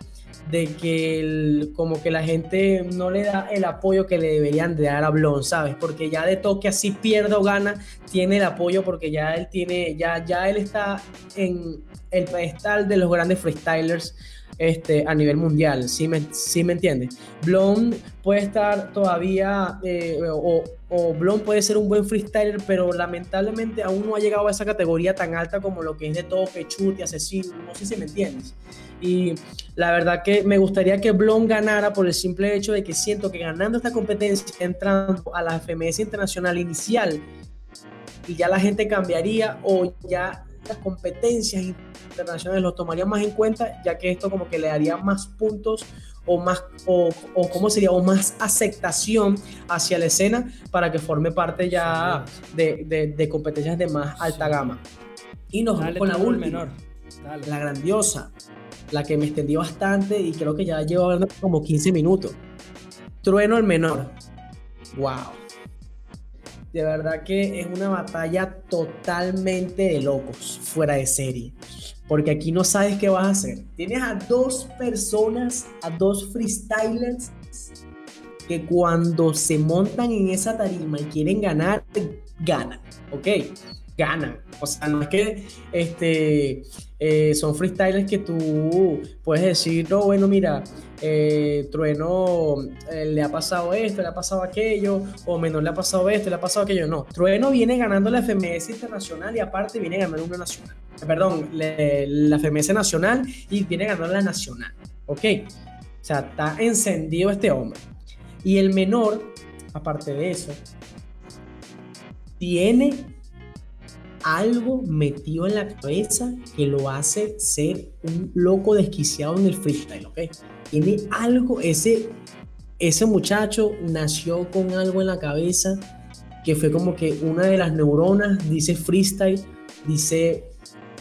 de que como que la gente no le da el apoyo que le deberían de dar a Blon, ¿sabes? Porque ya de toque así pierde o gana, tiene el apoyo porque ya él tiene, ya, ya él está en el pedestal de los grandes freestylers este, a nivel mundial, ¿sí me, sí me entiendes? Blon puede estar todavía, eh, o, o puede ser un buen freestyler, pero lamentablemente aún no ha llegado a esa categoría tan alta como lo que es de toque, chute, asesino, no sé si me entiendes. Y la verdad que me gustaría que Blon ganara por el simple hecho de que siento que ganando esta competencia, entrando a la FMS Internacional inicial, y ya la gente cambiaría o ya las competencias internacionales lo tomarían más en cuenta, ya que esto como que le daría más puntos o más, o, o cómo sería, o más aceptación hacia la escena para que forme parte ya de, de, de competencias de más alta gama. Y nos vamos con la última, menor. la grandiosa, la que me extendí bastante y creo que ya llevo como 15 minutos. Trueno el menor. Wow. De verdad que es una batalla totalmente de locos, fuera de serie. Porque aquí no sabes qué vas a hacer. Tienes a dos personas, a dos freestylers que cuando se montan en esa tarima y quieren ganar, ganan. ¿Ok? ganan. O sea, no es que este, eh, son freestylers que tú puedes decir, no, bueno, mira, eh, Trueno eh, le ha pasado esto, le ha pasado aquello, o Menor le ha pasado esto, le ha pasado aquello. No, Trueno viene ganando la FMS internacional y aparte viene ganando una nacional. Perdón, la FMS nacional y viene ganando la nacional. ¿Ok? O sea, está encendido este hombre. Y el menor, aparte de eso, tiene algo metido en la cabeza que lo hace ser un loco desquiciado en el freestyle, ¿ok? Tiene algo, ese, ese muchacho nació con algo en la cabeza que fue como que una de las neuronas dice freestyle, dice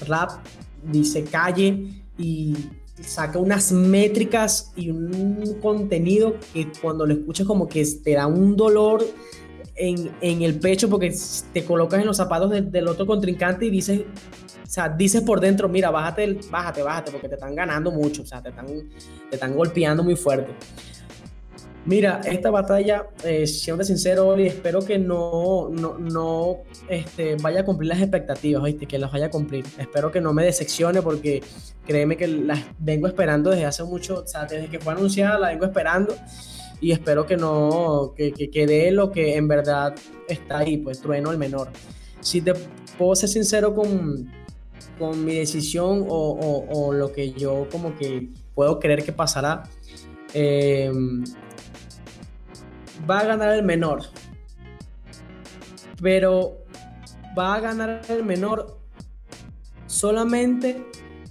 rap, dice calle y saca unas métricas y un contenido que cuando lo escuchas como que te da un dolor en, el pecho porque te colocas en los zapatos del otro contrincante y dices, o sea, dices por dentro, mira, bájate, bájate, bájate, porque te están ganando mucho, o sea, te están, te están golpeando muy fuerte. Mira, esta batalla, eh, siendo sincero, Oli, espero que no, no, no este, vaya a cumplir las expectativas, ¿viste? que las vaya a cumplir. Espero que no me decepcione porque créeme que las vengo esperando desde hace mucho, o sea, desde que fue anunciada la vengo esperando y espero que no, que, que, quede lo que en verdad está ahí, pues trueno el menor. Si te puedo ser sincero con, con mi decisión o, o, lo que yo como que puedo creer que pasará, eh, va a ganar el menor. Pero va a ganar el menor solamente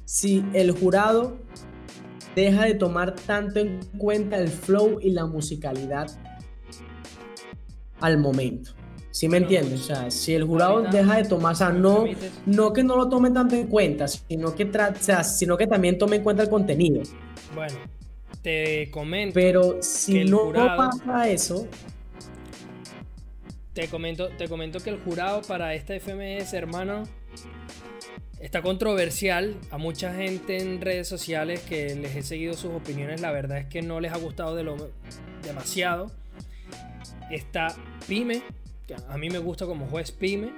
si el jurado deja de tomar tanto en cuenta el flow y la musicalidad al momento. ¿Sí me entiendes? O sea, si el jurado deja de tomar, o sea, no, no que no lo tome tanto en cuenta, sino que, o sea, sino que también tome en cuenta el contenido. Bueno, te comento. Pero si no pasa eso. Te comento, te comento que el jurado para esta FMS, hermano, Está controversial a mucha gente en redes sociales que les he seguido sus opiniones. La verdad es que no les ha gustado de lo demasiado. Está Pyme, que a mí me gusta como juez Pyme.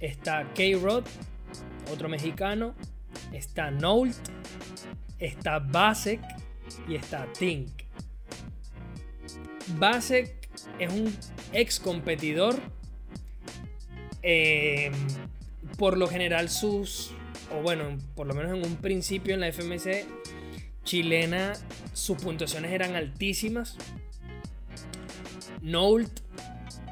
Está K-Rod, otro mexicano. Está Nolt. Está Basek y está Tink. Basek es un ex competidor. Eh, por lo general sus, o bueno, por lo menos en un principio en la FMC chilena, sus puntuaciones eran altísimas. Nolt,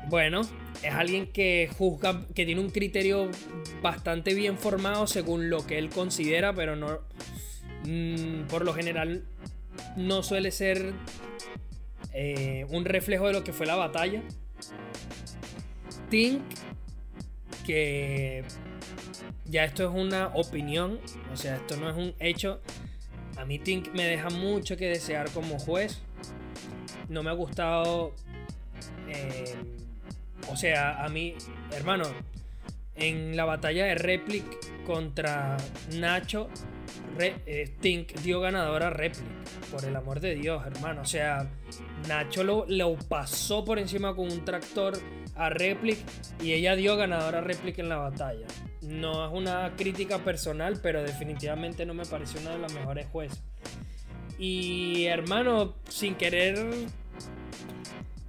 bueno, es alguien que juzga, que tiene un criterio bastante bien formado según lo que él considera, pero no, mm, por lo general no suele ser eh, un reflejo de lo que fue la batalla. Tink, que ya esto es una opinión, o sea, esto no es un hecho. A mí Tink me deja mucho que desear como juez. No me ha gustado. Eh, o sea, a mí, hermano, en la batalla de Replic contra Nacho, Stink dio ganadora a Replic. Por el amor de Dios, hermano. O sea, Nacho lo, lo pasó por encima con un tractor a Replic y ella dio ganadora a en la batalla. No es una crítica personal, pero definitivamente no me pareció una de las mejores jueces. Y hermano, sin querer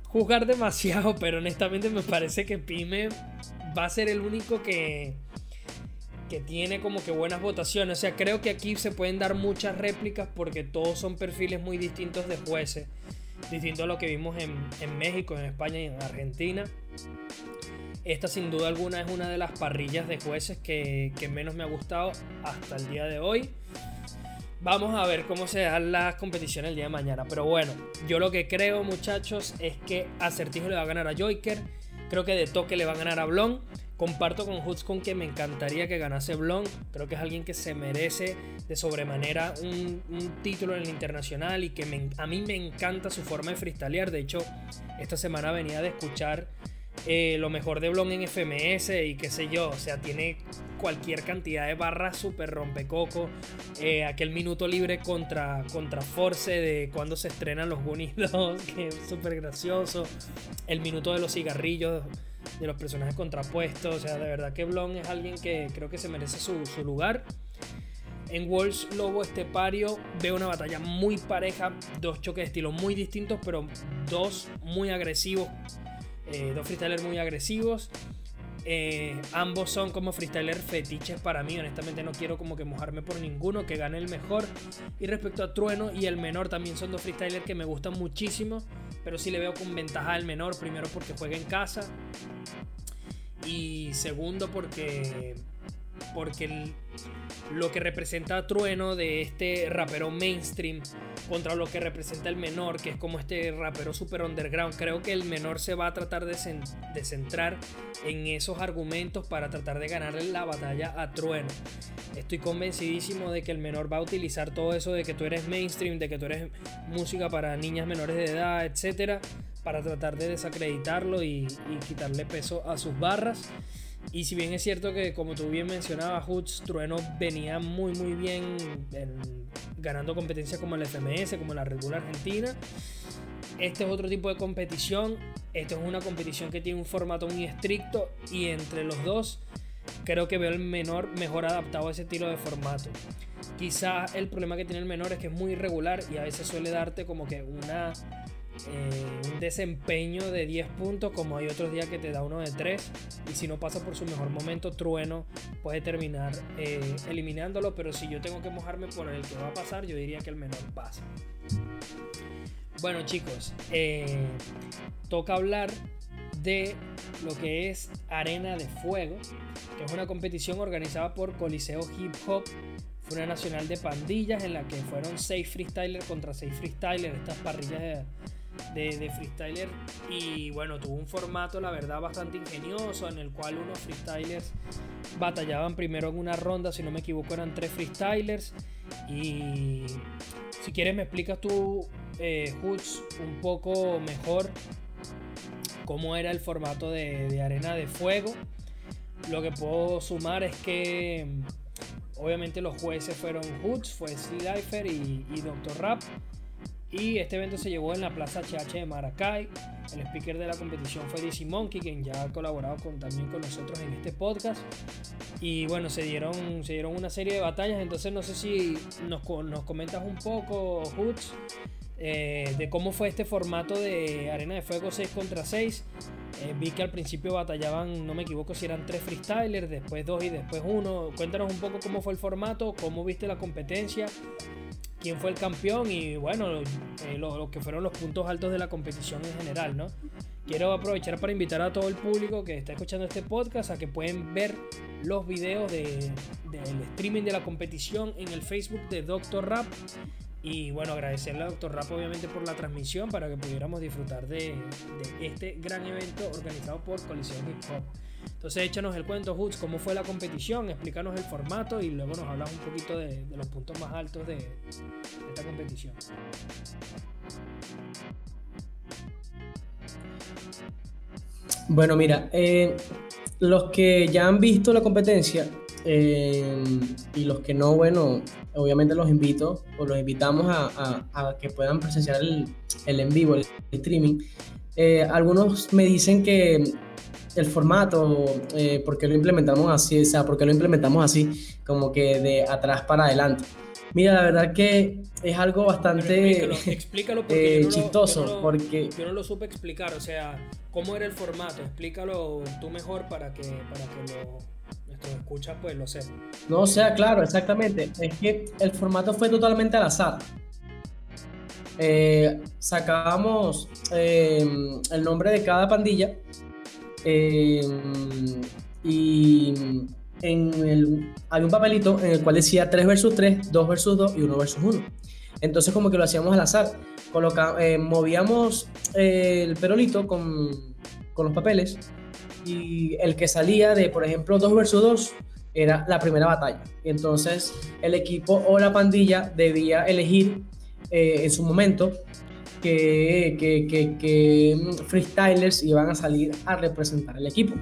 juzgar demasiado, pero honestamente me parece que Pyme va a ser el único que, que tiene como que buenas votaciones. O sea, creo que aquí se pueden dar muchas réplicas porque todos son perfiles muy distintos de jueces. Distinto a lo que vimos en, México, en España y en Argentina. Esta sin duda alguna es una de las parrillas de jueces que, que menos me ha gustado hasta el día de hoy. Vamos a ver cómo se dan las competiciones el día de mañana. Pero bueno, yo lo que creo, muchachos, es que Acertijo le va a ganar a Joker. Creo que de toque le va a ganar a Blon. Comparto con con que me encantaría que ganase Blon. Creo que es alguien que se merece de sobremanera un, título en el internacional y que a mí me encanta su forma de freestylear. De hecho, esta semana venía de escuchar eh, lo mejor de Blon en FMS y qué sé yo, o sea, tiene cualquier cantidad de barras super rompecoco. Eh, aquel minuto libre contra, contra Force de cuando se estrenan los Goonies que es súper gracioso. El minuto de los cigarrillos de los personajes contrapuestos, o sea, de verdad que Blon es alguien que creo que se merece su, su lugar. En Wolves Lobo Estepario veo una batalla muy pareja, dos choques de estilo muy distintos, pero dos muy agresivos eh, dos freestylers muy agresivos. Eh, ambos son como freestylers fetiches para mí. Honestamente no quiero como que mojarme por ninguno, que gane el mejor. Y respecto a Trueno y el menor, también son dos freestylers que me gustan muchísimo. Pero sí le veo con ventaja al menor. Primero porque juega en casa. Y segundo porque porque lo que representa Trueno de este rapero mainstream contra lo que representa el menor, que es como este rapero super underground, creo que el menor se va a tratar de, centrar en esos argumentos para tratar de ganarle la batalla a Trueno. Estoy convencidísimo de que el menor va a utilizar todo eso de que tú eres mainstream, de que tú eres música para niñas menores de edad, etcétera, para tratar de desacreditarlo y quitarle peso a sus barras. Y si bien es cierto que, como tú bien mencionabas, Hoods, Trueno venía muy, muy bien ganando competencias como el FMS, como la Red Bull Argentina. Este es otro tipo de competición. Esto es una competición que tiene un formato muy estricto y entre los dos creo que veo el menor mejor adaptado a ese estilo de formato. Quizá el problema que tiene el menor es que es muy irregular y a veces suele darte como que una eh, un desempeño de 10 puntos, como hay otros días que te da uno de 3. Y si no pasa por su mejor momento, Trueno puede terminar eh, eliminándolo. Pero si yo tengo que mojarme por el que va a pasar, yo diría que el menor pasa. Bueno, chicos, eh, toca hablar de lo que es Arena de Fuego, que es una competición organizada por Coliseo Hip Hop. Fue una nacional de pandillas en la que fueron 6 freestylers contra 6 freestylers, estas parrillas de de, freestyler y bueno, tuvo un formato la verdad bastante ingenioso en el cual unos freestylers batallaban primero en una ronda, si no me equivoco eran tres freestylers y si quieres me explicas tú, eh, un poco mejor cómo era el formato de, Arena de Fuego. Lo que puedo sumar es que obviamente los jueces fueron Hoods, fue Slifer y, y Dr. Rap. Y este evento se llevó en la Plaza HH de Maracay. El speaker de la competición fue DC Monkey, quien ya ha colaborado con, también con nosotros en este podcast. Y bueno, se dieron, se dieron una serie de batallas. Entonces no sé si nos, nos comentas un poco, Hoots, eh, de cómo fue este formato de Arena de Fuego 6 contra 6. Eh, vi que al principio batallaban, no me equivoco si eran tres freestylers, después dos y después uno. Cuéntanos un poco cómo fue el formato, cómo viste la competencia quién fue el campeón y bueno, eh, lo, que fueron los puntos altos de la competición en general, ¿no? Quiero aprovechar para invitar a todo el público que está escuchando este podcast a que pueden ver los videos del streaming de la competición en el Facebook de Doctor Rap. Y bueno, agradecerle a Doctor Rap obviamente por la transmisión para que pudiéramos disfrutar de, este gran evento organizado por Colisión Hip Hop. Entonces échanos el cuento, Hoods, cómo fue la competición, explícanos el formato y luego nos hablas un poquito de, los puntos más altos de, esta competición. Bueno, mira, eh, los que ya han visto la competencia eh, y los que no, bueno, obviamente los invito o los invitamos a, que puedan presenciar el, el, en vivo, el streaming. Eh, algunos me dicen que el formato, eh, ¿por qué lo implementamos así? O sea, ¿por qué lo implementamos así? Como que de atrás para adelante. Mira, la verdad que es algo bastante explícalo, eh, chistoso. porque yo no lo supe explicar, o sea, ¿cómo era el formato? Explícalo tú mejor para que, para que lo, nuestros escuchas pues lo sepan. No, o sea, claro, exactamente. Es que el formato fue totalmente al azar. Eh, sacábamos eh, el nombre de cada pandilla y en el, había un papelito en el cual decía 3 versus 3, 2 versus 2 y 1 versus 1. Entonces como que lo hacíamos al azar. Eh, movíamos eh, el perolito con, con, los papeles y el que salía de, por ejemplo, 2 versus 2 era la primera batalla. Entonces el equipo o la pandilla debía elegir eh, en su momento que, que freestylers iban a salir a representar el equipo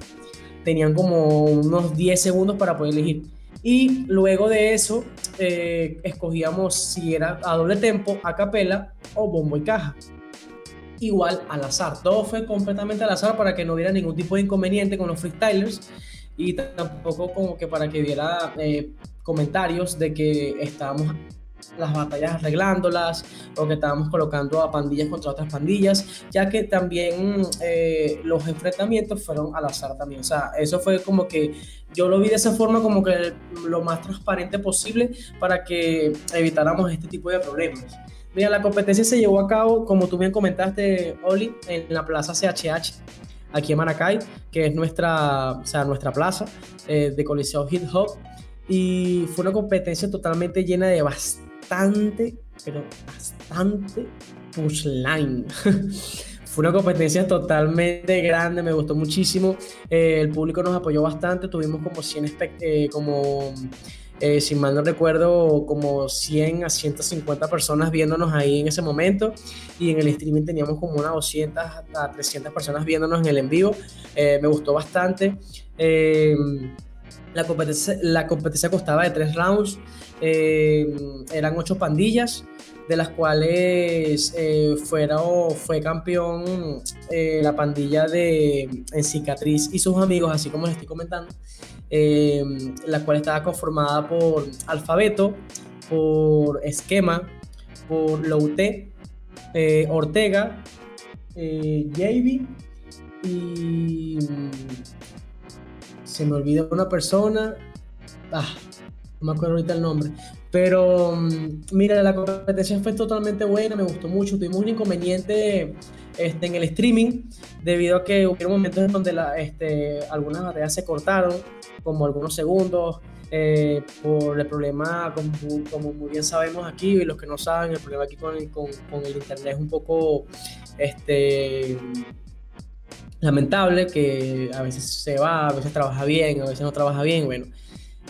tenían como unos 10 segundos para poder elegir. Y luego de eso, eh, escogíamos si era a doble tempo, a capela o bombo y caja. Igual al azar. Todo fue completamente al azar para que no hubiera ningún tipo de inconveniente con los freestylers y tampoco como que para que hubiera eh, comentarios de que estábamos las batallas arreglándolas o que estábamos colocando a pandillas contra otras pandillas, ya que también eh, los enfrentamientos fueron al azar también. O sea, eso fue como que yo lo vi de esa forma como que lo más transparente posible para que evitáramos este tipo de problemas. Mira, la competencia se llevó a cabo, como tú bien comentaste, Oli, en la plaza CHH, aquí en Maracay, que es nuestra, o sea, nuestra plaza eh, de Coliseo Hip Hop. Y fue una competencia totalmente llena de bastante, pero bastante pushline. Fue una competencia totalmente grande, me gustó muchísimo. Eh, el público nos apoyó bastante, tuvimos como 100, eh, como, eh, si mal no recuerdo, como 100 a 150 personas viéndonos ahí en ese momento. Y en el streaming teníamos como unas 200 a 300 personas viéndonos en el en vivo. me gustó bastante. La competencia, la competencia costaba de tres rounds, eh, eran ocho pandillas, de las cuales eh, fue campeón eh, la pandilla de En Cicatriz y sus amigos, así como les estoy comentando, la cual estaba conformada por Alfabeto, por Esquema, por Louté, Ortega, JB y se me olvidó una persona, ah, no me acuerdo ahorita el nombre, pero mm, mira, la competencia fue totalmente buena, me gustó mucho, tuvimos un inconveniente este, en el streaming debido a que hubo momentos en donde la, este, algunas batallas se cortaron, como algunos segundos, eh, por el problema, como, como, muy bien sabemos aquí, y los que no saben, el problema aquí con el, con, con el internet es un poco este, lamentable que a veces se va, a veces trabaja bien, a veces no trabaja bien. Bueno,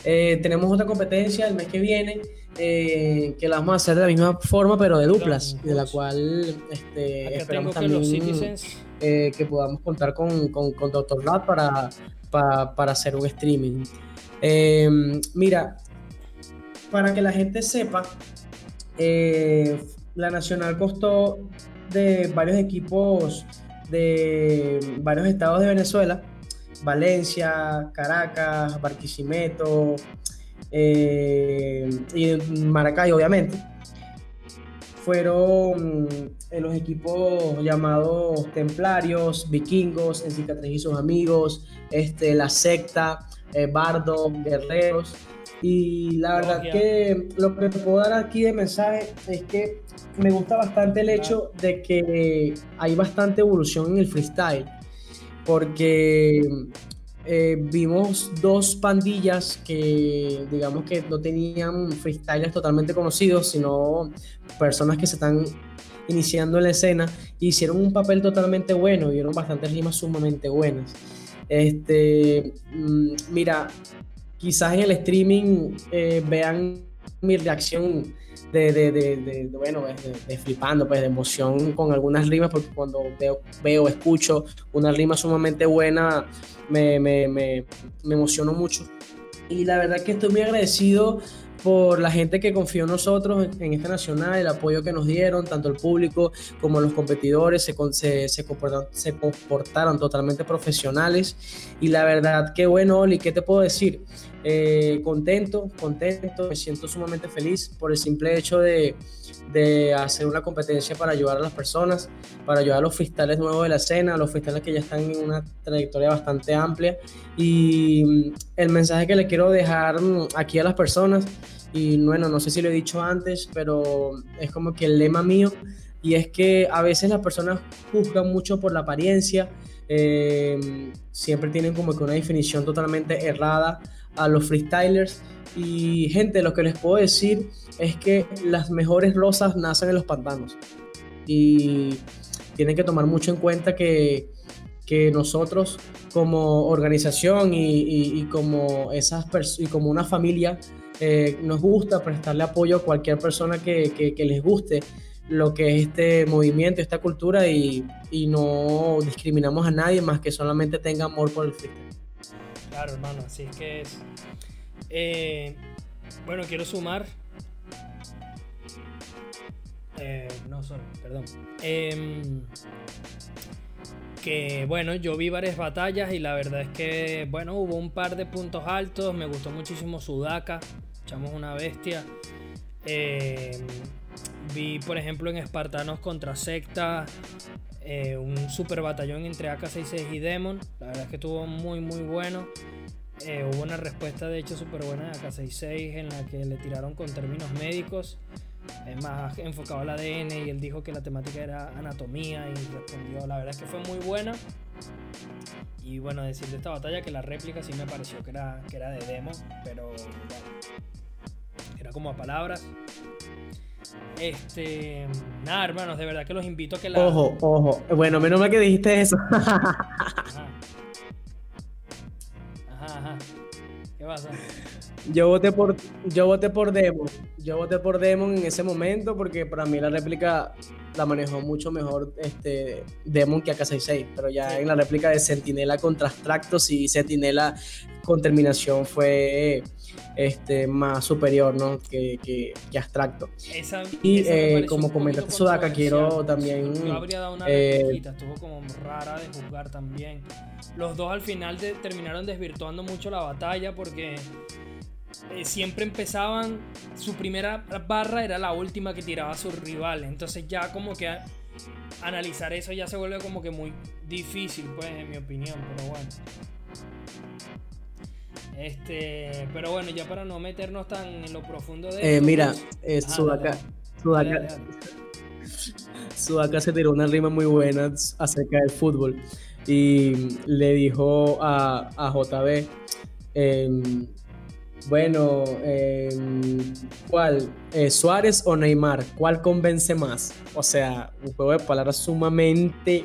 eh, tenemos otra competencia el mes que viene eh, que la vamos a hacer de la misma forma, pero de duplas, de la cual este, esperamos también eh, que podamos contar con, con, con Dr. Lab para, para, para, hacer un streaming. mira, para que la gente sepa, la Nacional costó de varios equipos de varios estados de Venezuela, Valencia, Caracas, Barquisimeto eh, y Maracay, obviamente. Fueron eh, los equipos llamados Templarios, Vikingos, En y sus amigos, este, La Secta, eh, Bardo, Guerreros. Y la verdad que lo que te puedo dar aquí de mensaje es que me gusta bastante el hecho de que hay bastante evolución en el freestyle, porque eh, vimos dos pandillas que digamos que no tenían freestylers totalmente conocidos, sino personas que se están iniciando en la escena, hicieron un papel totalmente bueno, dieron bastantes rimas sumamente buenas. Este, mm, mira, quizás en el streaming eh, vean mi reacción de, de, de, bueno, de, flipando, pues de emoción con algunas rimas, porque cuando veo, veo escucho una rima sumamente buena, me, me, me, me emociono mucho. Y la verdad que estoy muy agradecido por la gente que confió en nosotros en esta nacional, el apoyo que nos dieron, tanto el público como los competidores se, se, se, comportaron, se comportaron, totalmente profesionales. Y la verdad que bueno, Oli, ¿qué te puedo decir? Eh, contento, contento, me siento sumamente feliz por el simple hecho de, de, hacer una competencia para ayudar a las personas, para ayudar a los freestyles nuevos de la escena, a los freestyles que ya están en una trayectoria bastante amplia. Y mm, el mensaje que le quiero dejar mm, aquí a las personas, y bueno, no sé si lo he dicho antes, pero es como que el lema mío, y es que a veces las personas juzgan mucho por la apariencia, eh, siempre tienen como que una definición totalmente errada a los freestylers. Y gente, lo que les puedo decir es que las mejores rosas nacen en los pantanos. Y tienen que tomar mucho en cuenta que, que nosotros como organización y, y, como, esas y como una familia eh, nos gusta prestarle apoyo a cualquier persona que, que, les guste lo que es este movimiento, esta cultura y, y no discriminamos a nadie más que solamente tenga amor por el freestyle. Claro, hermano, así es que es. Eh, bueno, quiero sumar. Eh, no, sorry, perdón. Em, que bueno, yo vi varias batallas y la verdad es que, bueno, hubo un par de puntos altos. Me gustó muchísimo Sudaka. Echamos una bestia. Em, vi, por ejemplo, en Espartanos contra Secta. Eh, un super batallón entre AK-66 y Demon. La verdad es que estuvo muy, muy bueno. Eh, hubo una respuesta, de hecho, súper buena de AK-66 en la que le tiraron con términos médicos. Más enfocado al ADN y él dijo que la temática era anatomía y respondió. La verdad es que fue muy buena. Y bueno, decir de esta batalla que la réplica sí me pareció que era, que era de demo, pero era como a palabras. Este, nada, hermanos, de verdad que los invito a que la. Ojo, ojo. Bueno, menos mal que dijiste eso. ajá. Ajá, ajá. ¿Qué pasa? Yo voté por, yo voté por Demon. Yo voté por Demon en ese momento porque para mí la réplica la manejó mucho mejor este Demon que AK-66. Pero ya en la réplica de Sentinela contra Abstractos y Sentinela con terminación fue este, más superior ¿no? que, que, que abstracto. Esa, y esa eh, como comentaste Sudaka, quiero también... Yo habría dado una eh, repliquita, estuvo como rara de juzgar también. Los dos al final de- terminaron desvirtuando mucho la batalla porque eh, siempre empezaban, su primera barra era la última que tiraba a su rival. Entonces ya como que analizar eso ya se vuelve como que muy difícil, pues, en mi opinión. Pero bueno. Este, pero bueno, ya para no meternos tan en lo profundo de eh, esto, mira, pues- eh, Ajá, Sudaka, dale, Sudaka, dale, dale. Sudaka se tiró una rima muy buena acerca del fútbol y le dijo a, a JB, em, bueno, em, ¿cuál? Eh, ¿Suárez o Neymar? ¿Cuál convence más? O sea, un juego de palabras sumamente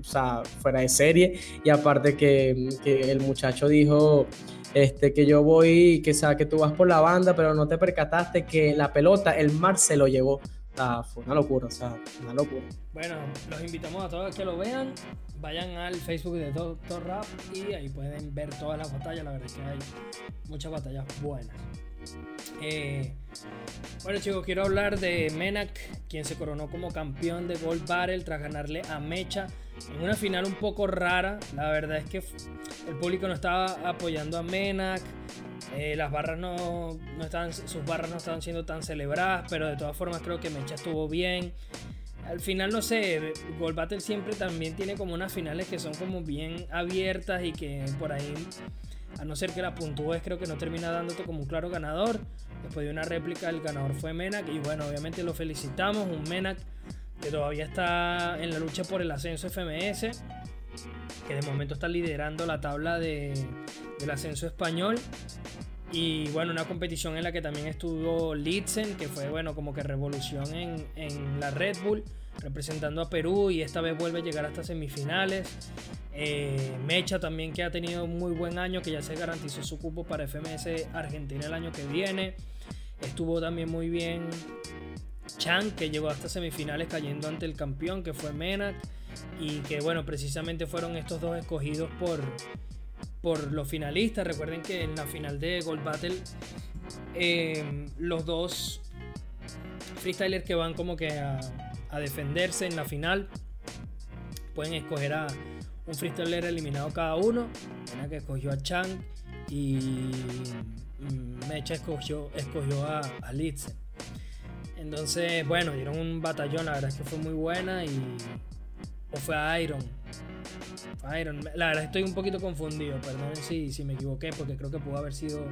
o sea, fuera de serie y aparte que, que el muchacho dijo... Este, que yo voy, que, o sea, que tú vas por la banda, pero no te percataste que la pelota, el mar se lo llevó. Fue una locura, o sea, una locura. Bueno, los invitamos a todos que lo vean. Vayan al Facebook de Doctor Rap y ahí pueden ver todas las batallas. La verdad es que hay muchas batallas buenas. Eh, bueno chicos, quiero hablar de Menak, quien se coronó como campeón de Gold Battle tras ganarle a Mecha en una final un poco rara. La verdad es que el público no estaba apoyando a Menak. eh, las barras no, no estaban, sus barras no estaban siendo tan celebradas, pero de todas formas creo que Mecha estuvo bien. Al final, no sé, Gold Battle siempre también tiene como unas finales que son como bien abiertas y que por ahí, a no ser que la puntúes, creo que no termina dándote como un claro ganador. Después de una réplica, el ganador fue Menak y bueno, obviamente lo felicitamos, un Menak que todavía está en la lucha por el ascenso FMS, que de momento está liderando la tabla de, del ascenso español. Y bueno, una competición en la que también estuvo Litzen, que fue bueno como que revolución en, en la Red Bull, representando a Perú y esta vez vuelve a llegar hasta semifinales. Eh, Mecha también que ha tenido un muy buen año, que ya se garantizó su cupo para FMS Argentina el año que viene. Estuvo también muy bien Chan, que llegó hasta semifinales cayendo ante el campeón, que fue Menak. Y que bueno, precisamente fueron estos dos escogidos por, por los finalistas. Recuerden que en la final de Gold Battle, em, los dos freestylers que van como que a, defenderse en la final pueden escoger a un freestyler eliminado cada uno. Que escogió a Chang y mm, Mecha escogió, escogió a, a Litzen. Entonces, bueno, dieron un batallón, la verdad es que fue muy buena y... O fue a Iron. Iron. La verdad estoy un poquito confundido, perdón si, si me equivoqué, porque creo que pudo haber sido...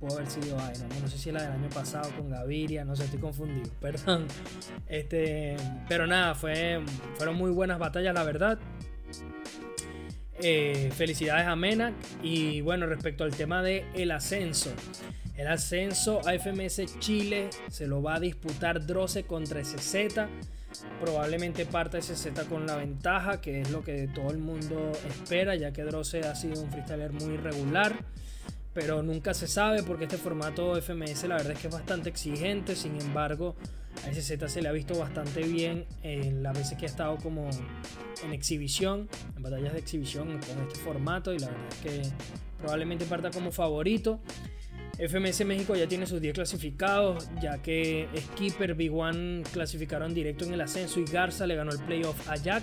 Pudo haber sido Iron. No sé si la del año pasado con Gaviria, no sé, estoy confundido, perdón. Este, pero nada, fue, fueron muy buenas batallas, la verdad. Eh, felicidades a Menac. Y bueno, respecto al tema de el ascenso. El ascenso a FMS Chile se lo va a disputar Droce contra SZ. Probablemente parta SZ con la ventaja, que es lo que todo el mundo espera, ya que Droce ha sido un freestyler muy irregular. Pero nunca se sabe porque este formato FMS la verdad es que es bastante exigente. Sin embargo, a SZ se le ha visto bastante bien en las veces que ha estado como en exhibición, en batallas de exhibición con este formato. Y la verdad es que probablemente parta como favorito. FMS México ya tiene sus 10 clasificados, ya que Skipper, Big One clasificaron directo en el ascenso y Garza le ganó el playoff a Jack.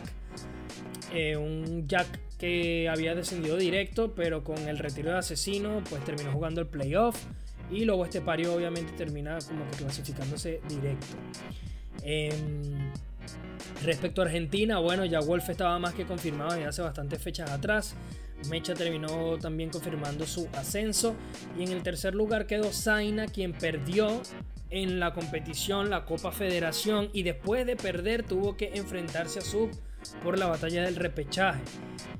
Eh, un Jack que había descendido directo, pero con el retiro de asesino, pues terminó jugando el playoff. Y luego este pario obviamente termina como que clasificándose directo. Em, respecto a Argentina, bueno, ya Wolf estaba más que confirmado desde hace bastantes fechas atrás. Mecha terminó también confirmando su ascenso. Y en el tercer lugar quedó Zaina, quien perdió en la competición la Copa Federación y después de perder tuvo que enfrentarse a Sub por la batalla del repechaje.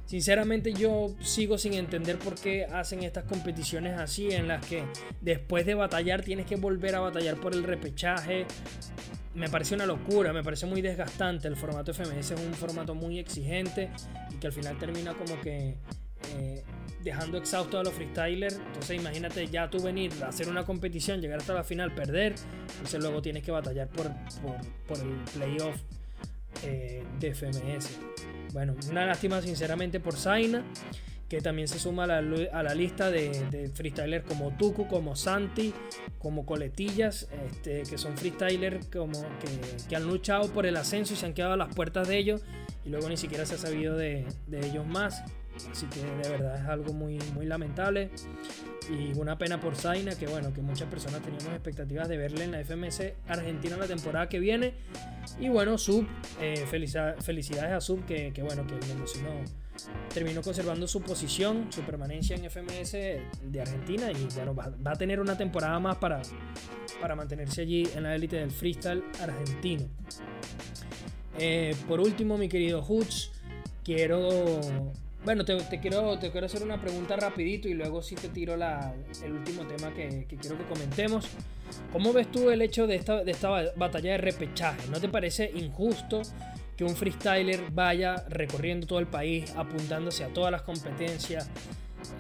Sinceramente yo sigo sin entender por qué hacen estas competiciones así en las que después de batallar tienes que volver a batallar por el repechaje. Me parece una locura, me parece muy desgastante. El formato FMS es un formato muy exigente y que al final termina como que eh, dejando exhausto a los freestylers. Entonces imagínate ya tú venir a hacer una competición, llegar hasta la final, perder. Entonces luego tienes que batallar por, el playoff eh, de FMS. Bueno, una lástima sinceramente por Zaina, que también se suma a la, lista de, freestylers como Tuku, como Santi, como Coletillas, este, que son freestylers que, han luchado por el ascenso y se han quedado a las puertas de ellos y luego ni siquiera se ha sabido de ellos más. Así que de verdad es algo muy, muy lamentable. Y una pena por Zaina, que bueno, que muchas personas teníamos expectativas de verle en la FMS Argentina la temporada que viene. Y bueno, Sub, eh, felicidades a Sub, que, bueno, que terminó conservando su posición, su permanencia en FMS de Argentina. Y bueno, va, a tener una temporada más para, para mantenerse allí en la élite del freestyle argentino. Eh, por último, mi querido Hutch, quiero bueno, te, quiero, te quiero hacer una pregunta rapidito y luego sí te tiro el último tema que, quiero que comentemos. ¿Cómo ves tú el hecho de esta, de esta batalla de repechaje? ¿No te parece injusto que un freestyler vaya recorriendo todo el país, apuntándose a todas las competencias,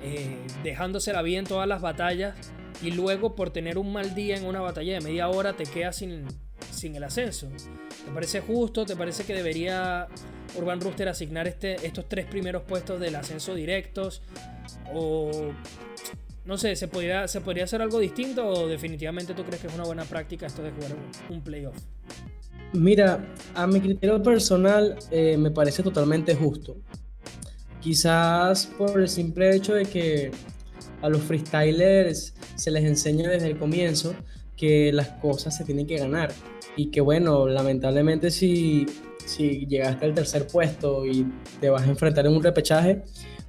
eh, dejándose la vida en todas las batallas y luego por tener un mal día en una batalla de media hora te quedas sin, sin el ascenso? ¿Te parece justo? ¿Te parece que debería Urban Rooster asignar este, estos tres primeros puestos del ascenso directos? ¿O no sé, ¿se podría, ¿se podría hacer algo distinto o definitivamente tú crees que es una buena práctica esto de jugar un, playoff? Mira, a mi criterio personal eh, me parece totalmente justo. Quizás por el simple hecho de que a los freestylers se les enseña desde el comienzo que las cosas se tienen que ganar. Y que bueno, lamentablemente si, si llegaste al tercer puesto y te vas a enfrentar en un repechaje,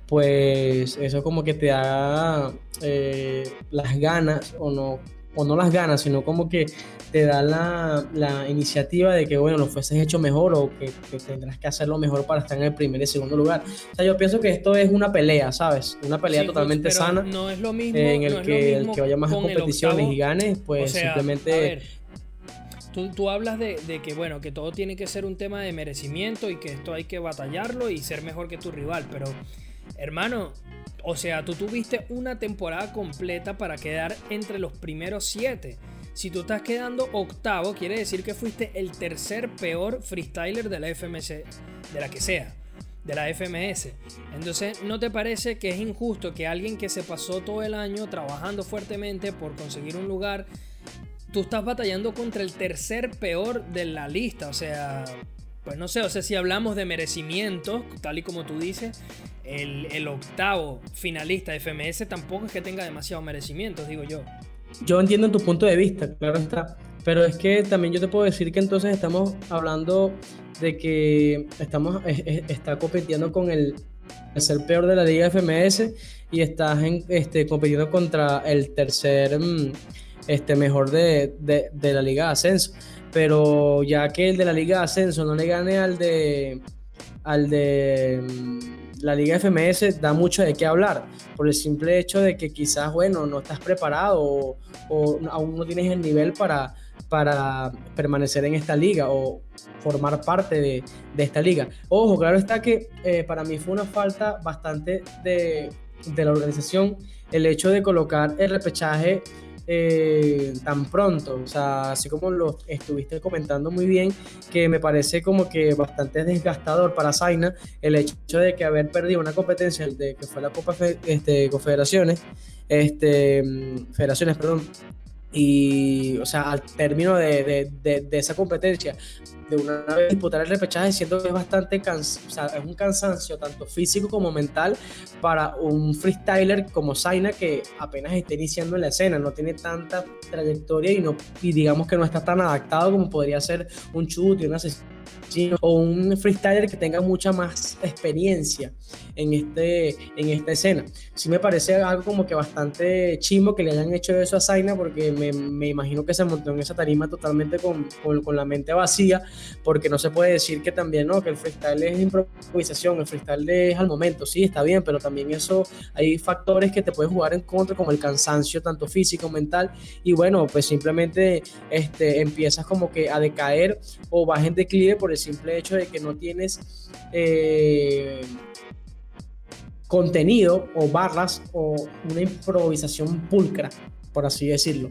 pues eso como que te da eh, las ganas o no, o no las ganas, sino como que te da la, la, iniciativa de que, bueno, lo fueses hecho mejor o que, tendrás que hacerlo mejor para estar en el primer y segundo lugar. O sea, yo pienso que esto es una pelea, ¿sabes? Una pelea totalmente sana. No es lo mismo. en el que el que vaya más a competiciones y gane, pues simplemente Tú, hablas de, que, bueno, que todo tiene que ser un tema de merecimiento y que esto hay que batallarlo y ser mejor que tu rival, pero hermano, o sea, tú tuviste una temporada completa para quedar entre los primeros siete. Si tú estás quedando octavo, quiere decir que fuiste el tercer peor freestyler de la FMC, de la que sea. de la FMS. Entonces, ¿no te parece que es injusto que alguien que se pasó todo el año trabajando fuertemente por conseguir un lugar, tú estás batallando contra el tercer peor de la lista? O sea, pues no sé, o sea, si hablamos de merecimientos, tal y como tú dices, el, octavo finalista de FMS tampoco es que tenga demasiados merecimientos, digo yo. Yo entiendo tu punto de vista, claro está. Pero es que también yo te puedo decir que entonces estamos hablando de que estamos está compitiendo con el tercer peor de la liga FMS y estás este, compitiendo contra el tercer mm, este, mejor de, la liga ascenso. Pero ya que el de la liga de ascenso no le gane al de al de mm, la liga FMS da mucho de qué hablar por el simple hecho de que quizás bueno no estás preparado o, aún no tienes el nivel para para permanecer en esta liga o formar parte de, esta liga. Ojo, claro está que eh, para mí fue una falta bastante de, la organización el hecho de colocar el repechaje eh, tan pronto. O sea, así como lo estuviste comentando muy bien, que me parece como que bastante desgastador para Zaina el hecho de que haber perdido una competencia de que fue la Copa este, Confederaciones, este, mm, Federaciones, perdón, y, o sea, al término de, de, de, esa competencia, de una vez disputar el repechaje, siento que es bastante cansa, o sea, es un cansancio tanto físico como mental para un freestyler como Zaina que apenas está iniciando en la escena, no tiene tanta trayectoria y, no, y digamos que no está tan adaptado como podría ser un chute, una sesión o un freestyler que tenga mucha más experiencia en, este, en esta escena. Sí me parece algo como que bastante chimo que le hayan hecho eso a Zaina porque me, me imagino que se montó en esa tarima totalmente con, con, con, la mente vacía porque no se puede decir que también, ¿no? Que el freestyle es improvisación, el freestyle es al momento, sí, está bien, pero también eso hay factores que te pueden jugar en contra como el cansancio tanto físico, mental y bueno, pues simplemente este, empiezas como que a decaer o vas en declive por el simple hecho de que no tienes eh, contenido o barras o una improvisación pulcra, por así decirlo.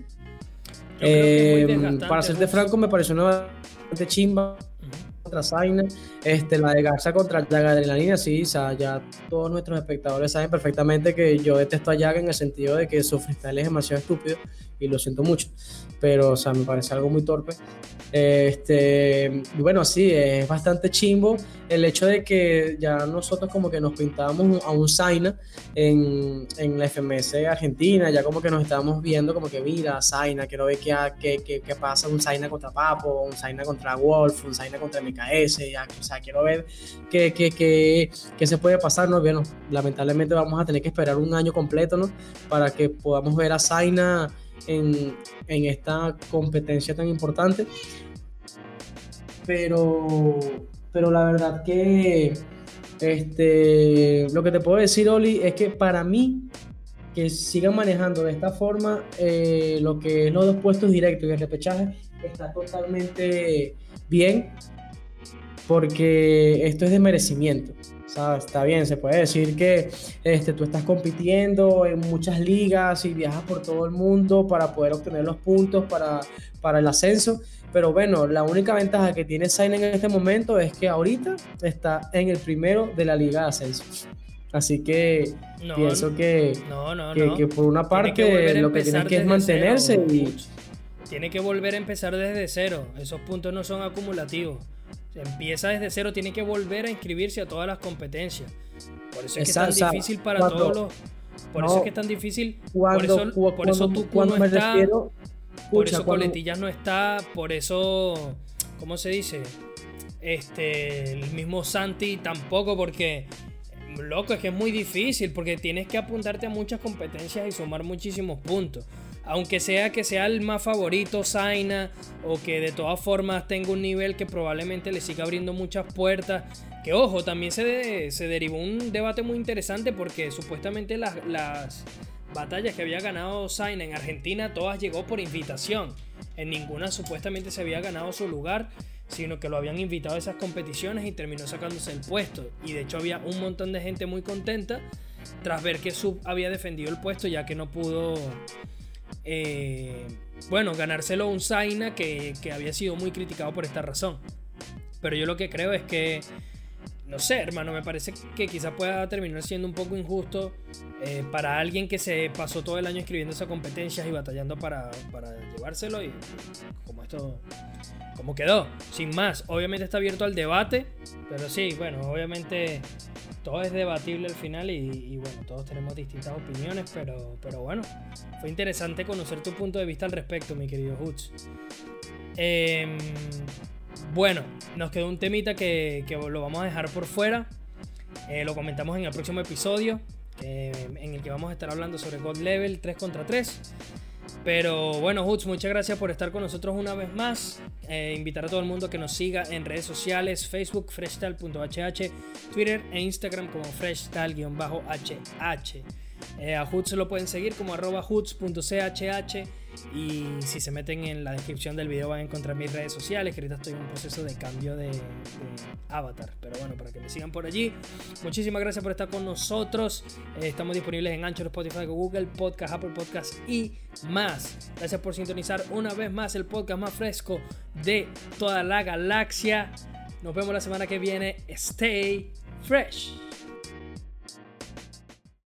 Eh, para serte franco, me pareció una bastante chimba contra Zaina, este, la de Garza contra Yaga Adrenalina, sí, o sea, ya todos nuestros espectadores saben perfectamente que yo detesto a Yaga en el sentido de que su freestyle es demasiado estúpido y lo siento mucho, pero, o sea, me parece algo muy torpe. Este, bueno, sí, es bastante chimbo el hecho de que ya nosotros como que nos pintábamos a un Zaina en, en, la FMS Argentina, ya como que nos estábamos viendo como que mira, Zaina, quiero ver qué, qué, qué, pasa, un Zaina contra Papo, un Zaina contra Wolf, un Zaina contra MKS, ya, o sea, quiero ver qué, qué, qué, qué se puede pasar, ¿no? Bueno, lamentablemente vamos a tener que esperar un año completo, ¿no? Para que podamos ver a Zaina en, en esta competencia tan importante. Pero, pero la verdad que este, lo que te puedo decir, Oli, es que para mí que sigan manejando de esta forma eh, lo que es los dos puestos directos y el repechaje está totalmente bien porque esto es de merecimiento. Está bien, se puede decir que este, tú estás compitiendo en muchas ligas y viajas por todo el mundo para poder obtener los puntos para, para el ascenso. Pero bueno, la única ventaja que tiene Zayn en este momento es que ahorita está en el primero de la liga de ascenso. Así que pienso que, que, por una parte lo que tiene que es mantenerse y... Tiene que volver a empezar desde cero. Esos puntos no son acumulativos. Empieza desde cero, tiene que volver a inscribirse a todas las competencias. Por eso es que es tan difícil para todos los. Por eso es que es tan difícil. por eso, por eso tú no está. por eso Coletillas no está. Por eso. ¿Cómo se dice? Este. El mismo Santi tampoco, porque. Loco, es que es muy difícil. Porque tienes que apuntarte a muchas competencias y sumar muchísimos puntos aunque sea que sea el más favorito Zaina o que de todas formas tenga un nivel que probablemente le siga abriendo muchas puertas. Que ojo, también se, se derivó un debate muy interesante porque supuestamente las, las batallas que había ganado Zaina en Argentina todas llegó por invitación. En ninguna supuestamente se había ganado su lugar, sino que lo habían invitado a esas competiciones y terminó sacándose el puesto. Y de hecho había un montón de gente muy contenta tras ver que Sub había defendido el puesto ya que no pudo eh, bueno, ganárselo un Zaina que, había sido muy criticado por esta razón. Pero yo lo que creo es que no sé, hermano, me parece que quizá pueda terminar siendo un poco injusto eh, para alguien que se pasó todo el año escribiendo esas competencias y batallando para, para llevárselo y como esto, como quedó, sin más. Obviamente está abierto al debate, pero sí, bueno, obviamente todo es debatible al final y, bueno, todos tenemos distintas opiniones, pero, pero bueno, fue interesante conocer tu punto de vista al respecto, mi querido Hutz. Em, bueno, nos quedó un temita que, lo vamos a dejar por fuera. Eh, lo comentamos en el próximo episodio, en el que vamos a estar hablando sobre God Level 3 contra 3. Pero bueno, Hutz, muchas gracias por estar con nosotros una vez más. Eh, invitar a todo el mundo que nos siga en redes sociales, Facebook, freshtal.hh, Twitter e Instagram como freshtal-hh. Eh, a Hutz lo pueden seguir como arroba y si se meten en la descripción del video van a encontrar mis redes sociales, que ahorita estoy en un proceso de cambio de, avatar. Pero bueno, para que me sigan por allí. Muchísimas gracias por estar con nosotros. Eh, estamos disponibles en Anchor, Spotify, Google Podcast, Apple Podcast y más. Gracias por sintonizar una vez más el podcast más fresco de toda la galaxia. Nos vemos la semana que viene. Stay fresh.